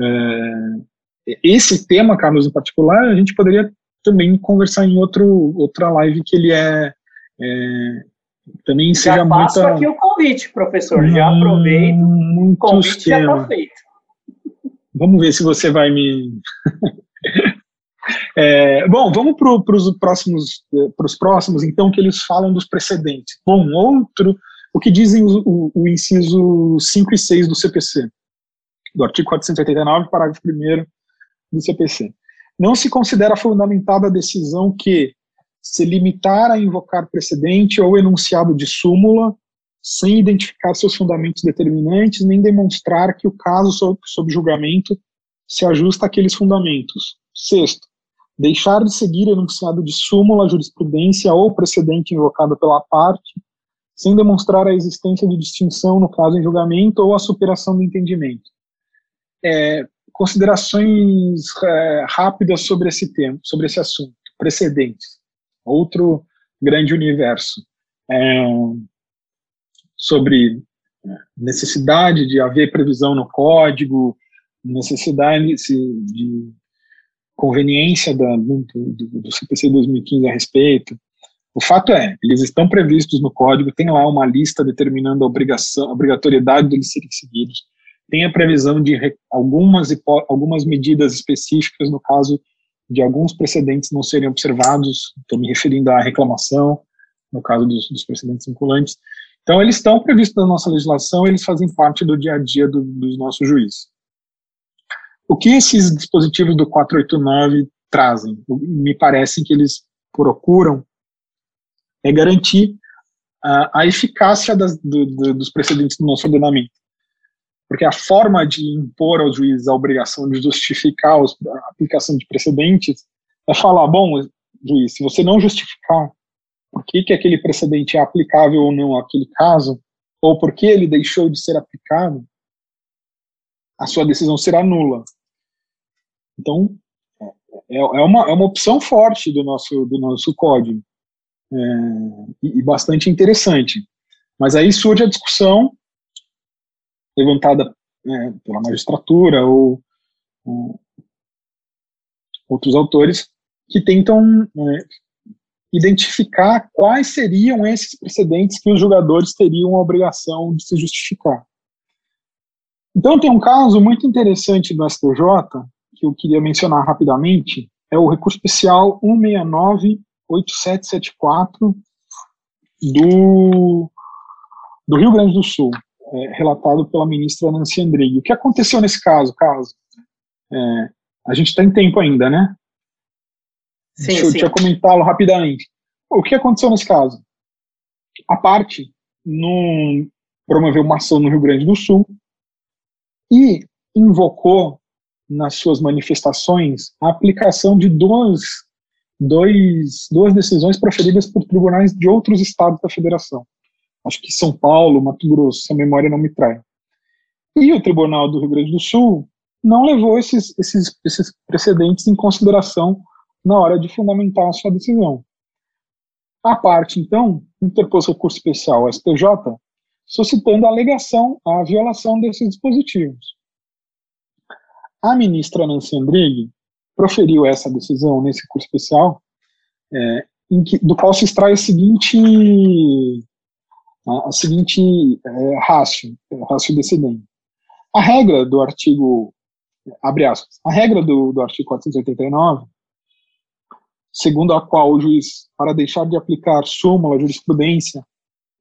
É, esse tema, Carlos, em particular, a gente poderia também conversar em outro, outra live que ele é, é também já seja faço muita... aqui o convite, professor, já hum, aproveito, o convite temas. já está feito. Vamos ver se você vai me... (laughs) é, bom, vamos para os próximos, pros próximos, então, que eles falam dos precedentes. Bom, outro, o que dizem o, o, o inciso 5 e 6 do CPC, do artigo 489, parágrafo 1 do CPC. Não se considera fundamentada a decisão que se limitar a invocar precedente ou enunciado de súmula, sem identificar seus fundamentos determinantes, nem demonstrar que o caso sob, julgamento se ajusta àqueles fundamentos. Sexto, deixar de seguir enunciado de súmula, jurisprudência ou precedente invocado pela parte, sem demonstrar a existência de distinção no caso em julgamento ou a superação do entendimento. É, considerações é, rápidas sobre esse tema, sobre esse assunto, precedentes, outro grande universo, é, sobre é, necessidade de haver previsão no código, necessidade de conveniência da, do, do, CPC 2015 a respeito. O fato é, eles estão previstos no código, tem lá uma lista determinando a obrigação, obrigatoriedade deles serem seguidos tem a previsão de algumas, algumas medidas específicas no caso de alguns precedentes não serem observados, estou me referindo à reclamação, no caso dos, dos precedentes vinculantes. Então, eles estão previstos na nossa legislação, eles fazem parte do dia a dia do, dos nossos juízes. O que esses dispositivos do 489 trazem? Me parece que eles procuram é garantir a, a eficácia das, do, do, dos precedentes do nosso ordenamento porque a forma de impor aos juízes a obrigação de justificar a aplicação de precedentes é falar, bom, juiz, se você não justificar por que, que aquele precedente é aplicável ou não àquele caso, ou por que ele deixou de ser aplicado, a sua decisão será nula. Então, é, é, uma, é uma opção forte do nosso, do nosso código é, e, e bastante interessante. Mas aí surge a discussão levantada é, pela magistratura ou, ou, outros autores que tentam é, identificar quais seriam esses precedentes que os jogadores teriam a obrigação de se justificar. Então, tem um caso muito interessante do STJ, que eu queria mencionar rapidamente, é o recurso especial 169-8774 do, do Rio Grande do Sul, é, relatado pela ministra Nancy Andrighi. O que aconteceu nesse caso, Carlos? É, a gente está em tempo ainda, né? Sim, deixa, sim. eu comentá-lo rapidamente. O que aconteceu nesse caso? A parte num, promoveu uma ação no Rio Grande do Sul e invocou nas suas manifestações a aplicação de duas, dois, duas decisões proferidas por tribunais de outros estados da federação. Acho que São Paulo, Mato Grosso, se a memória não me trai. E o Tribunal do Rio Grande do Sul não levou esses, esses, esses precedentes em consideração na hora de fundamentar a sua decisão. A parte, então, interpôs recurso especial ao STJ, suscitando a alegação à violação desses dispositivos. A ministra Nancy Andrighi proferiu essa decisão nesse recurso especial, é, que, do qual se extrai o seguinte, a, a seguinte é, rácio, é, rácio decedente. A regra do artigo, abre aspas, a regra do, do artigo 489 segundo a qual o juiz, para deixar de aplicar súmula, jurisprudência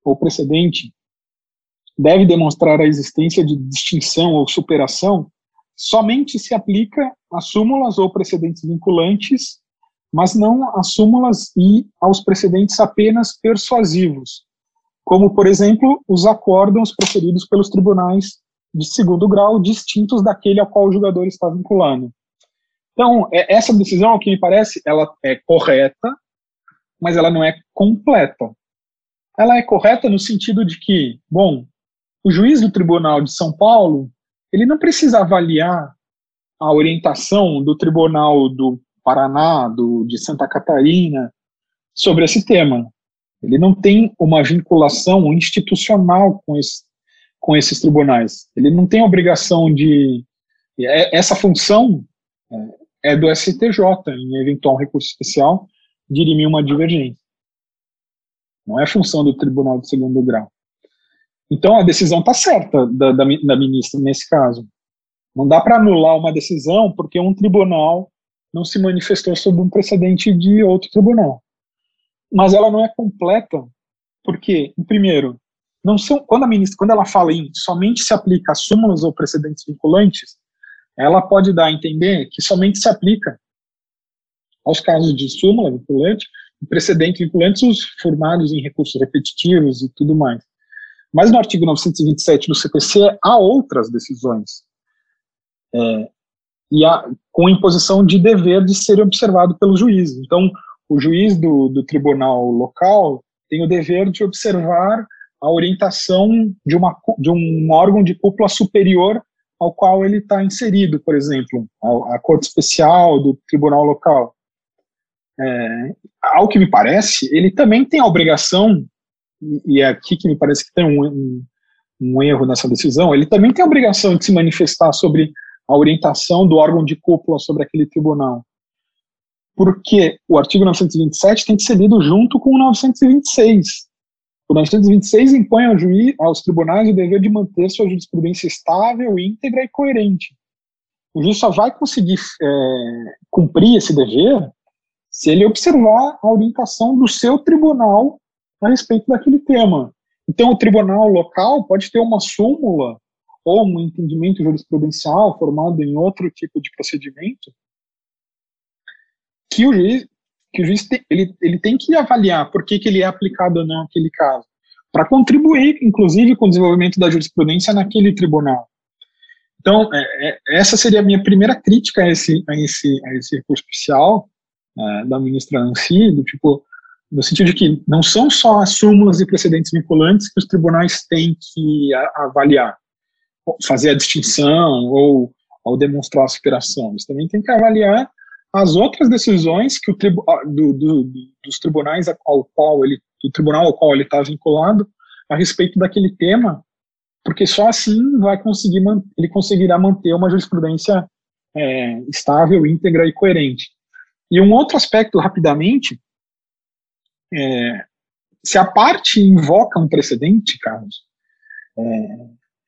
ou precedente, deve demonstrar a existência de distinção ou superação, somente se aplica a súmulas ou precedentes vinculantes, mas não a súmulas e aos precedentes apenas persuasivos, como, por exemplo, os acórdãos proferidos pelos tribunais de segundo grau distintos daquele ao qual o julgador está vinculando. Então, é, essa decisão, ao que me parece, ela é correta, mas ela não é completa. Ela é correta no sentido de que, bom, o juiz do Tribunal de São Paulo, ele não precisa avaliar a orientação do Tribunal do Paraná, do, de Santa Catarina, sobre esse tema. Ele não tem uma vinculação institucional com, esse, com esses tribunais. Ele não tem obrigação de. É, essa função é, é do STJ, em eventual recurso especial, dirimir uma divergência. Não é função do tribunal de segundo grau. Então, a decisão está certa da, da, da ministra nesse caso. Não dá para anular uma decisão porque um tribunal não se manifestou sobre um precedente de outro tribunal. Mas ela não é completa porque, primeiro, não são, quando a ministra, quando ela fala em somente se aplica a súmulas ou precedentes vinculantes, ela pode dar a entender que somente se aplica aos casos de súmula vinculante, precedente vinculante, os formados em recursos repetitivos e tudo mais. Mas no artigo 927 do CPC há outras decisões, é, e há, com imposição de dever de ser observado pelo juiz. Então, o juiz do, do tribunal local tem o dever de observar a orientação de, uma, de um órgão de cúpula superior ao qual ele está inserido, por exemplo, a, a, corte especial do tribunal local. É, ao que me parece, ele também tem a obrigação, e, é aqui que me parece que tem um, um, um erro nessa decisão, ele também tem a obrigação de se manifestar sobre a orientação do órgão de cúpula sobre aquele tribunal. Porque o artigo 927 tem que ser lido junto com o 926. O 926 impõe ao juiz, aos tribunais o dever de manter sua jurisprudência estável, íntegra e coerente. O juiz só vai conseguir é, cumprir esse dever se ele observar a orientação do seu tribunal a respeito daquele tema. Então, o tribunal local pode ter uma súmula ou um entendimento jurisprudencial formado em outro tipo de procedimento que o juiz que o juiz tem, ele, ele tem que avaliar por que, que ele é aplicado ou não naquele caso, para contribuir, inclusive, com o desenvolvimento da jurisprudência naquele tribunal. Então, é, é, essa seria a minha primeira crítica a esse, a esse, a esse recurso especial é, da ministra Nancy, do tipo, no sentido de que não são só as súmulas e precedentes vinculantes que os tribunais têm que a, avaliar, fazer a distinção ou, ou demonstrar a superação. Eles também têm que avaliar as outras decisões que o tribu do, do, dos tribunais ao qual ele, do tribunal ao qual ele está vinculado a respeito daquele tema, porque só assim vai conseguir ele conseguirá manter uma jurisprudência é, estável, íntegra e coerente. E um outro aspecto, rapidamente, é, se a parte invoca um precedente, Carlos, é,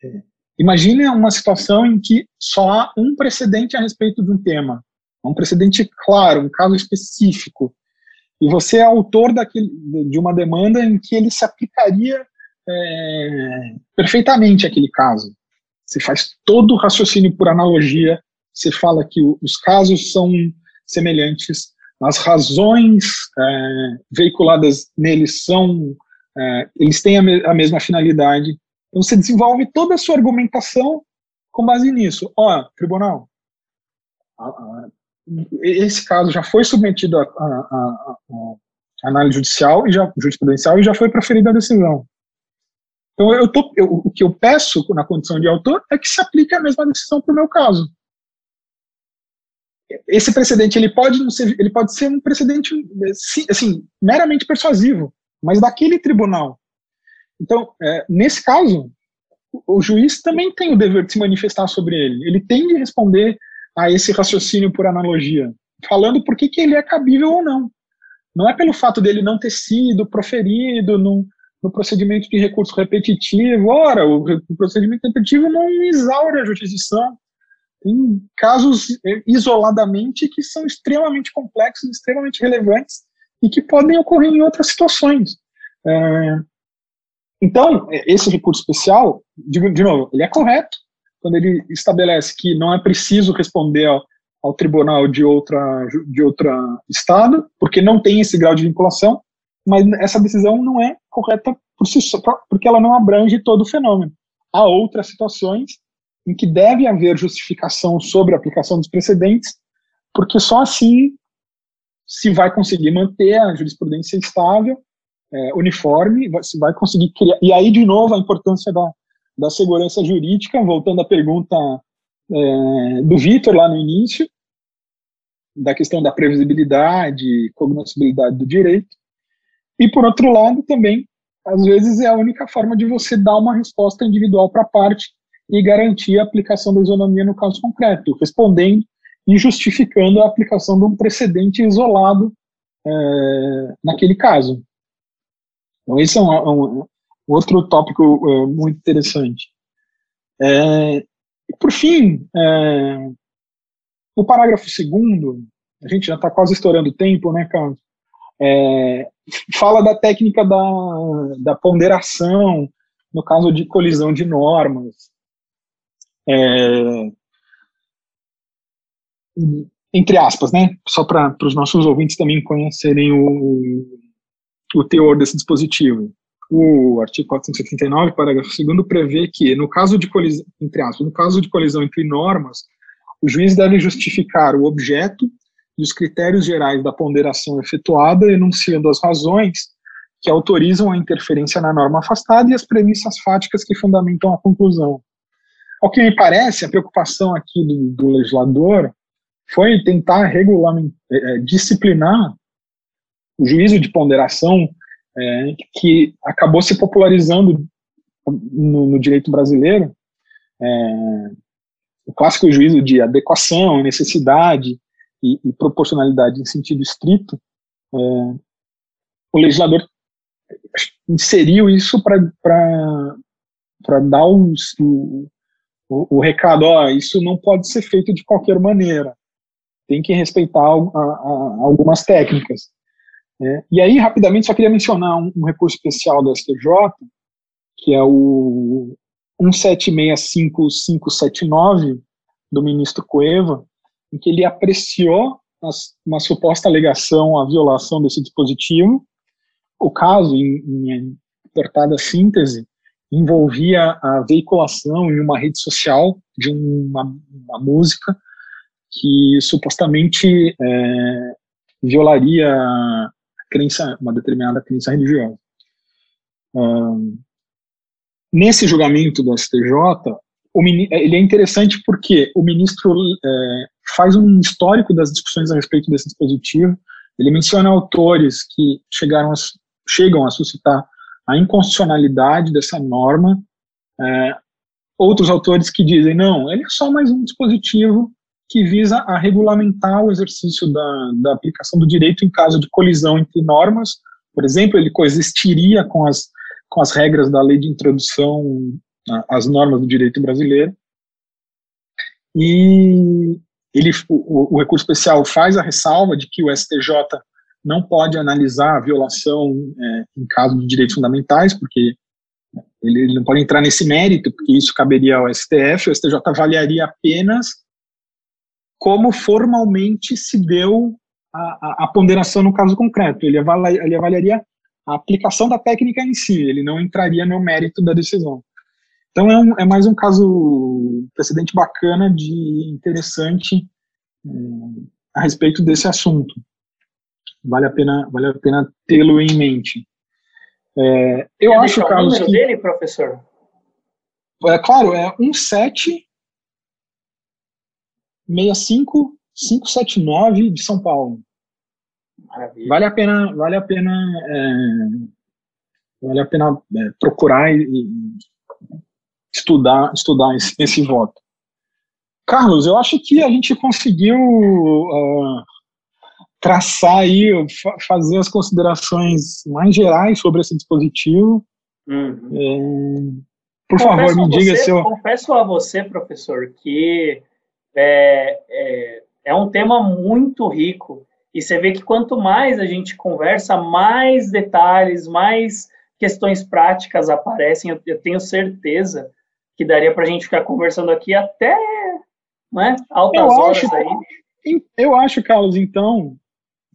é, imagine uma situação em que só há um precedente a respeito de um tema, um precedente claro, um caso específico, e você é autor daquele, de uma demanda em que ele se aplicaria é, perfeitamente aquele caso. Você faz todo o raciocínio por analogia, você fala que os casos são semelhantes, as razões é, veiculadas neles são, é, eles têm a, me a, mesma finalidade. Então você desenvolve toda a sua argumentação com base nisso. Ó, tribunal, a, esse caso já foi submetido à análise judicial e já jurisprudencial e já foi proferida a decisão. Então eu tô, eu, o que eu peço na condição de autor é que se aplique a mesma decisão para o meu caso esse precedente ele pode não ser, ele pode ser um precedente assim meramente persuasivo, mas daquele tribunal. Então, é, nesse caso, o, o juiz também tem o dever de se manifestar sobre ele. Ele tem de responder a esse raciocínio por analogia, falando por que, que ele é cabível ou não. Não é pelo fato dele não ter sido proferido no, no procedimento de recurso repetitivo. Ora, o, o procedimento repetitivo não exaure a jurisdição tem casos é, isoladamente que são extremamente complexos, extremamente relevantes e que podem ocorrer em outras situações. É, então, é, esse recurso especial, de, de, novo, ele é correto quando ele estabelece que não é preciso responder ao, ao tribunal de outra de outro estado, porque não tem esse grau de vinculação, mas essa decisão não é correta por si só, porque ela não abrange todo o fenômeno. Há outras situações em que deve haver justificação sobre a aplicação dos precedentes, porque só assim se vai conseguir manter a jurisprudência estável, é, uniforme, se vai conseguir criar. E aí, de novo, a importância da, da segurança jurídica, voltando à pergunta é, do Vitor lá no início, da questão da previsibilidade, cognoscibilidade do direito. E, por outro lado, também, às vezes, é a única forma de você dar uma resposta individual para a parte e garantir a aplicação da isonomia no caso concreto, respondendo e justificando a aplicação de um precedente isolado é, naquele caso. Então, esse é um, é um outro tópico é, muito interessante. É, por fim, é, o parágrafo segundo, a gente já está quase estourando o tempo, né, Carlos? É, fala da técnica da, da ponderação no caso de colisão de normas. É, entre aspas, né? Só para os nossos ouvintes também conhecerem o, o teor desse dispositivo. O artigo 479, parágrafo 2 prevê que, no caso de colisão, entre aspas, no caso de colisão entre normas, o juiz deve justificar o objeto e os critérios gerais da ponderação efetuada, enunciando as razões que autorizam a interferência na norma afastada e as premissas fáticas que fundamentam a conclusão. Ao que me parece, a preocupação aqui do, do legislador foi tentar regulamentar, é, é, disciplinar o juízo de ponderação é, que acabou se popularizando no, no direito brasileiro, é, o clássico juízo de adequação, necessidade e, e proporcionalidade em sentido estrito, é, o legislador inseriu isso para dar os, o, o, recado, ó, isso não pode ser feito de qualquer maneira, tem que respeitar a, a, algumas técnicas. Né? E aí, rapidamente, só queria mencionar um, um, recurso especial do STJ, que é o 1765579 do ministro Cueva, em que ele apreciou uma suposta alegação à violação desse dispositivo. O caso, em, em portada síntese, envolvia a veiculação em uma rede social de uma, uma música que supostamente é, violaria crença, uma determinada crença religiosa. Um, nesse julgamento do STJ, o, ele é interessante porque o ministro é, faz um histórico das discussões a respeito desse dispositivo. Ele menciona autores que chegaram a, chegam a suscitar a inconstitucionalidade dessa norma. É, outros autores que dizem, não, ele é só mais um dispositivo que visa a regulamentar o exercício da, da aplicação do direito em caso de colisão entre normas. Por exemplo, ele coexistiria com as, com as regras da lei de introdução às normas do direito brasileiro. E ele, o, o, recurso especial faz a ressalva de que o STJ não pode analisar a violação é, em caso de direitos fundamentais, porque ele, ele, não pode entrar nesse mérito, porque isso caberia ao STF, o STJ avaliaria apenas como formalmente se deu a, a, a ponderação no caso concreto, ele, ele avaliaria a aplicação da técnica em si, ele não entraria no mérito da decisão. Então é, um, é mais um caso precedente bacana de interessante é, a respeito desse assunto. Vale a pena, vale a pena tê-lo em mente. É, eu Quer acho, Carlos, o número que, dele, professor? É claro, é 17 65 579 de São Paulo. Maravilha. Vale a pena, vale a pena, é, vale a pena é, procurar e, e, estudar, estudar esse, esse, voto. Carlos, eu acho que a gente conseguiu uh, traçar aí, fazer as considerações mais gerais sobre esse dispositivo. Uhum. É, por confesso favor, me diga você, se eu... Confesso a você, professor, que é, é, é um tema muito rico. E você vê que quanto mais a gente conversa, mais detalhes, mais questões práticas aparecem. Eu, eu tenho certeza que daria para a gente ficar conversando aqui até né, altas eu horas acho, aí. Eu acho, Carlos, então,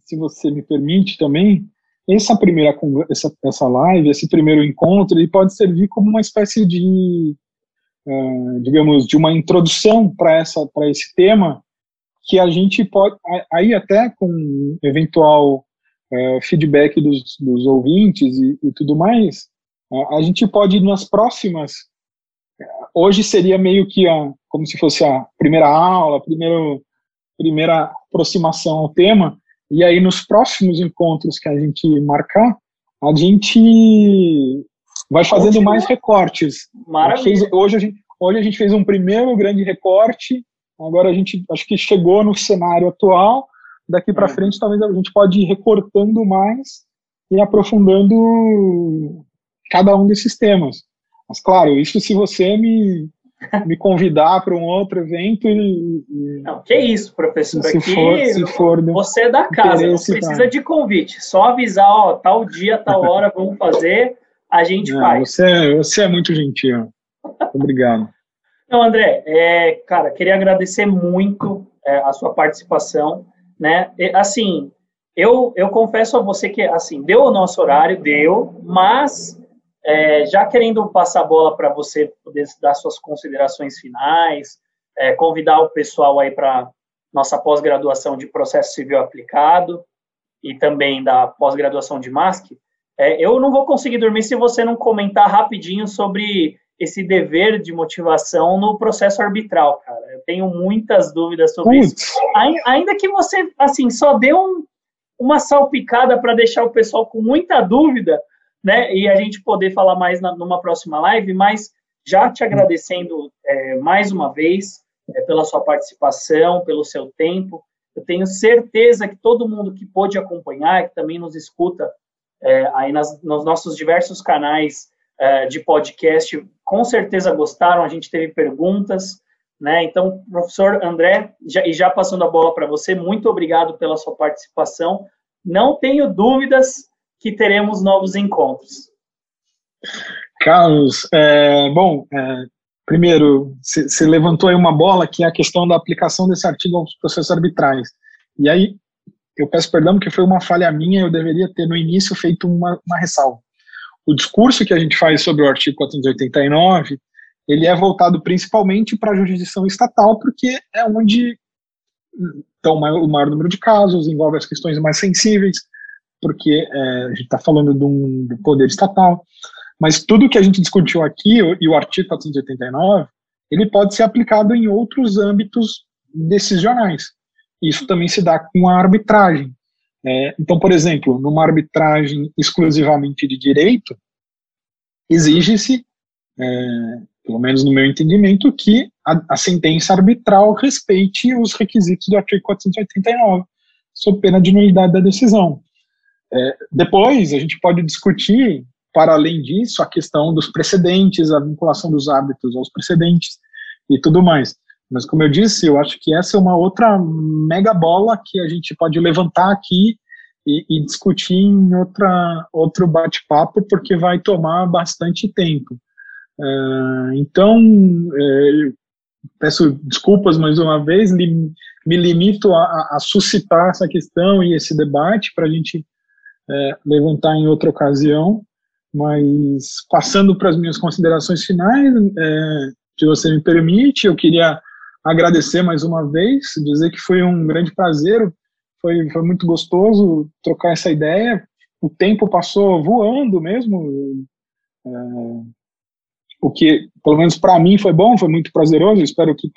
se você me permite também, essa primeira essa, essa live, esse primeiro encontro, ele pode servir como uma espécie de, uh, digamos, de uma introdução para essa para esse tema que a gente pode aí até com eventual uh, feedback dos, dos ouvintes e, e tudo mais, uh, a gente pode nas próximas hoje seria meio que a, como se fosse a primeira aula, primeiro, primeira aproximação ao tema, e aí, nos próximos encontros que a gente marcar, a gente vai fazendo mais recortes. Fez, hoje, a gente, hoje a gente fez um primeiro grande recorte, agora a gente acho que chegou no cenário atual, daqui para uhum. frente talvez a gente pode ir recortando mais e aprofundando cada um desses temas. Mas claro, isso se você me (laughs) me convidar para um outro evento e, e, Não, que isso, professor. Se Aqui, for, se for você é da casa, não precisa pra... de convite. Só avisar, ó, tal dia, tal hora, vamos fazer, a gente não, faz. Você, é, você é muito gentil. Obrigado. (laughs) Então, André, é, cara, queria agradecer muito é, a sua participação, né? E, assim, eu, eu confesso a você que, assim, deu o nosso horário, deu, mas é, já querendo passar a bola para você poder dar suas considerações finais, é, convidar o pessoal aí para nossa pós-graduação de processo civil aplicado e também da pós-graduação de MASC, é, eu não vou conseguir dormir se você não comentar rapidinho sobre esse dever de motivação no processo arbitral, cara. Eu tenho muitas dúvidas sobre isso. Ainda que você, assim, só dê um, uma salpicada para deixar o pessoal com muita dúvida, né? E a gente poder falar mais na, numa próxima live, mas já te agradecendo é, mais uma vez é, pela sua participação, pelo seu tempo. Eu tenho certeza que todo mundo que pôde acompanhar, que também nos escuta é, aí nas, nos nossos diversos canais é, de podcast, com certeza gostaram. A gente teve perguntas, né? Então, professor André, já, e já passando a bola para você, muito obrigado pela sua participação. Não tenho dúvidas que teremos novos encontros. Carlos, é, bom, é, primeiro, você levantou aí uma bola que é a questão da aplicação desse artigo aos processos arbitrais. E aí, eu peço perdão porque foi uma falha minha, eu deveria ter no início feito uma, uma ressalva. O discurso que a gente faz sobre o artigo 489, ele é voltado principalmente para a jurisdição estatal, porque é onde então, o maior número de casos, envolve as questões mais sensíveis, porque é, a gente está falando de um, do poder estatal, mas tudo que a gente discutiu aqui, e o artigo 489, ele pode ser aplicado em outros âmbitos decisionais. Isso também se dá com a arbitragem. É, então, por exemplo, numa arbitragem exclusivamente de direito, exige-se, é, pelo menos no meu entendimento, que a, a, sentença arbitral respeite os requisitos do artigo 489, sob pena de nulidade da decisão. É, depois, a gente pode discutir, para além disso, a questão dos precedentes, a vinculação dos hábitos aos precedentes e tudo mais. Mas, como eu disse, eu acho que essa é uma outra mega bola que a gente pode levantar aqui e, e discutir em outra, outro bate-papo, porque vai tomar bastante tempo. Uh, então, uh, peço desculpas mais uma vez, li, me limito a, a, suscitar essa questão e esse debate para a gente uh, levantar em outra ocasião, mas passando para as minhas considerações finais, se você me permite, eu queria agradecer mais uma vez, dizer que foi um grande prazer foi, foi muito gostoso trocar essa ideia. O tempo passou voando mesmo. É, o que, pelo menos para mim, foi bom, foi muito prazeroso. Espero que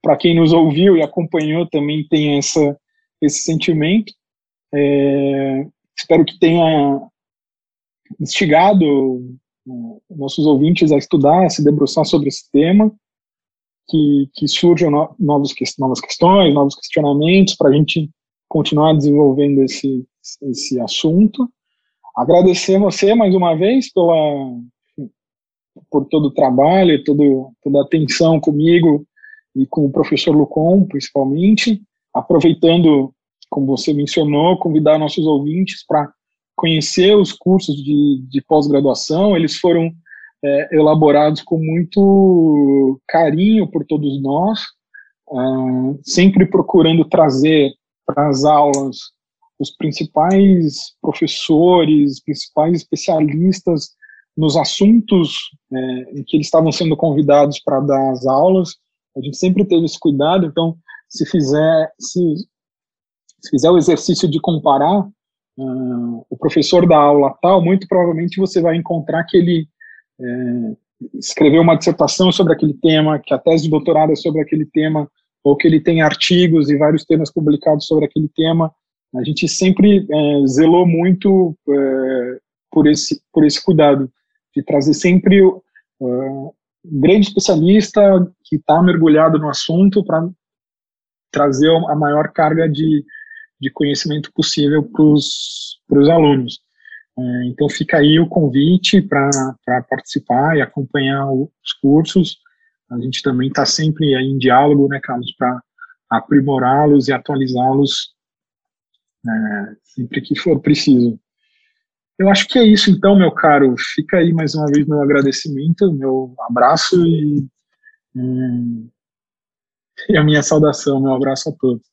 para quem nos ouviu e acompanhou também tenha essa, esse sentimento. É, espero que tenha instigado é, nossos ouvintes a estudar, a se debruçar sobre esse tema, que, que surjam no, novos, novas questões, novos questionamentos, para a gente continuar desenvolvendo esse, esse assunto. Agradecer você mais uma vez pela, por todo o trabalho, todo, toda a atenção comigo e com o professor Lucon, principalmente. Aproveitando, como você mencionou, convidar nossos ouvintes para conhecer os cursos de, de pós-graduação. Eles foram é, elaborados com muito carinho por todos nós, uh, sempre procurando trazer para as aulas os principais professores, principais especialistas nos assuntos é, em que eles estavam sendo convidados para dar as aulas. A gente sempre teve esse cuidado, então, se fizer, se, se fizer o exercício de comparar uh, o professor da aula tal, muito provavelmente você vai encontrar que ele é, escreveu uma dissertação sobre aquele tema, que a tese de doutorado é sobre aquele tema, ou que ele tem artigos e vários temas publicados sobre aquele tema. A gente sempre é, zelou muito é, por, esse, por esse cuidado, de trazer sempre é, um grande especialista que está mergulhado no assunto para trazer a maior carga de, de conhecimento possível para os alunos. É, então fica aí o convite para participar e acompanhar os cursos. A gente também está sempre em diálogo, né, Carlos, para aprimorá-los e atualizá-los é, sempre que for preciso. Eu acho que é isso, então, meu caro. Fica aí mais uma vez meu agradecimento, meu abraço e, e a minha saudação, meu abraço a todos.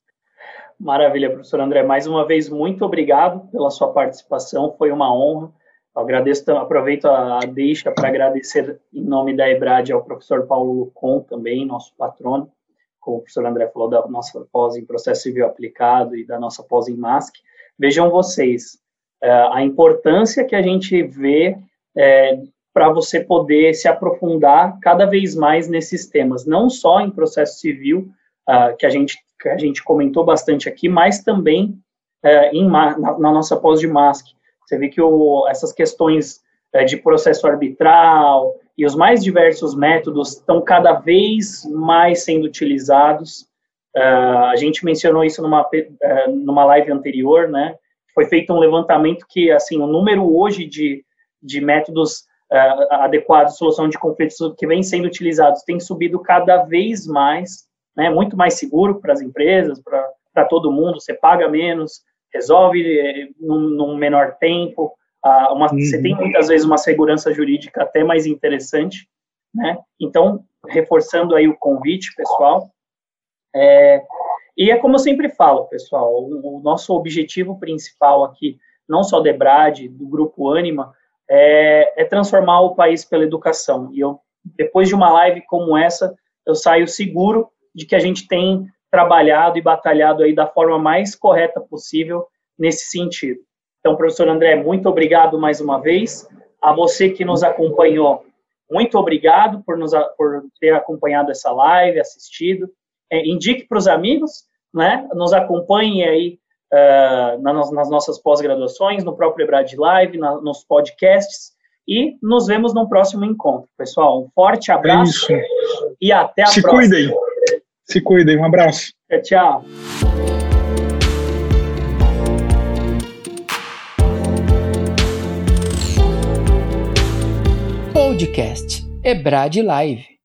Maravilha, professor André. Mais uma vez, muito obrigado pela sua participação. Foi uma honra. Eu agradeço, aproveito a deixa para agradecer em nome da EBRAD ao professor Paulo Lucon também, nosso patrono, como o professor André falou, da nossa pós em processo civil aplicado e da nossa pós em MASC. Vejam vocês, é, a importância que a gente vê é, para você poder se aprofundar cada vez mais nesses temas, não só em processo civil, uh, que, a gente, que a gente comentou bastante aqui, mas também uh, em, na, na, nossa pós de MASC. Você vê que o, essas questões é, de processo arbitral e os mais diversos métodos estão cada vez mais sendo utilizados. Uh, a gente mencionou isso numa, uh, numa live anterior, né? Foi feito um levantamento que, assim, o número hoje de, de métodos uh, adequados de solução de conflitos que vem sendo utilizados tem subido cada vez mais, né? Muito mais seguro para as empresas, para todo mundo, você paga menos, resolve eh, num, num menor tempo, uma, uhum. você tem muitas vezes uma segurança jurídica até mais interessante, né? Então, reforçando aí o convite, pessoal, é, e é como eu sempre falo, pessoal, o, o nosso objetivo principal aqui, não só da Ebrad, do Grupo Anima, é, é, transformar o país pela educação. E eu, depois de uma live como essa, eu saio seguro de que a gente tem trabalhado e batalhado aí da forma mais correta possível nesse sentido. Então, professor André, muito obrigado mais uma vez. A você que nos acompanhou, muito obrigado por, nos, por ter acompanhado essa live, assistido. é, indique para os amigos, né? Nos acompanhe aí uh, nas, nas, nossas pós-graduações, no próprio Ebrad Live, na, nos podcasts e nos vemos no próximo encontro. Pessoal, um forte abraço é e até a Se próxima. Se cuidem. Se cuidem. Um abraço. Tchau. Podcast Ebrad Live.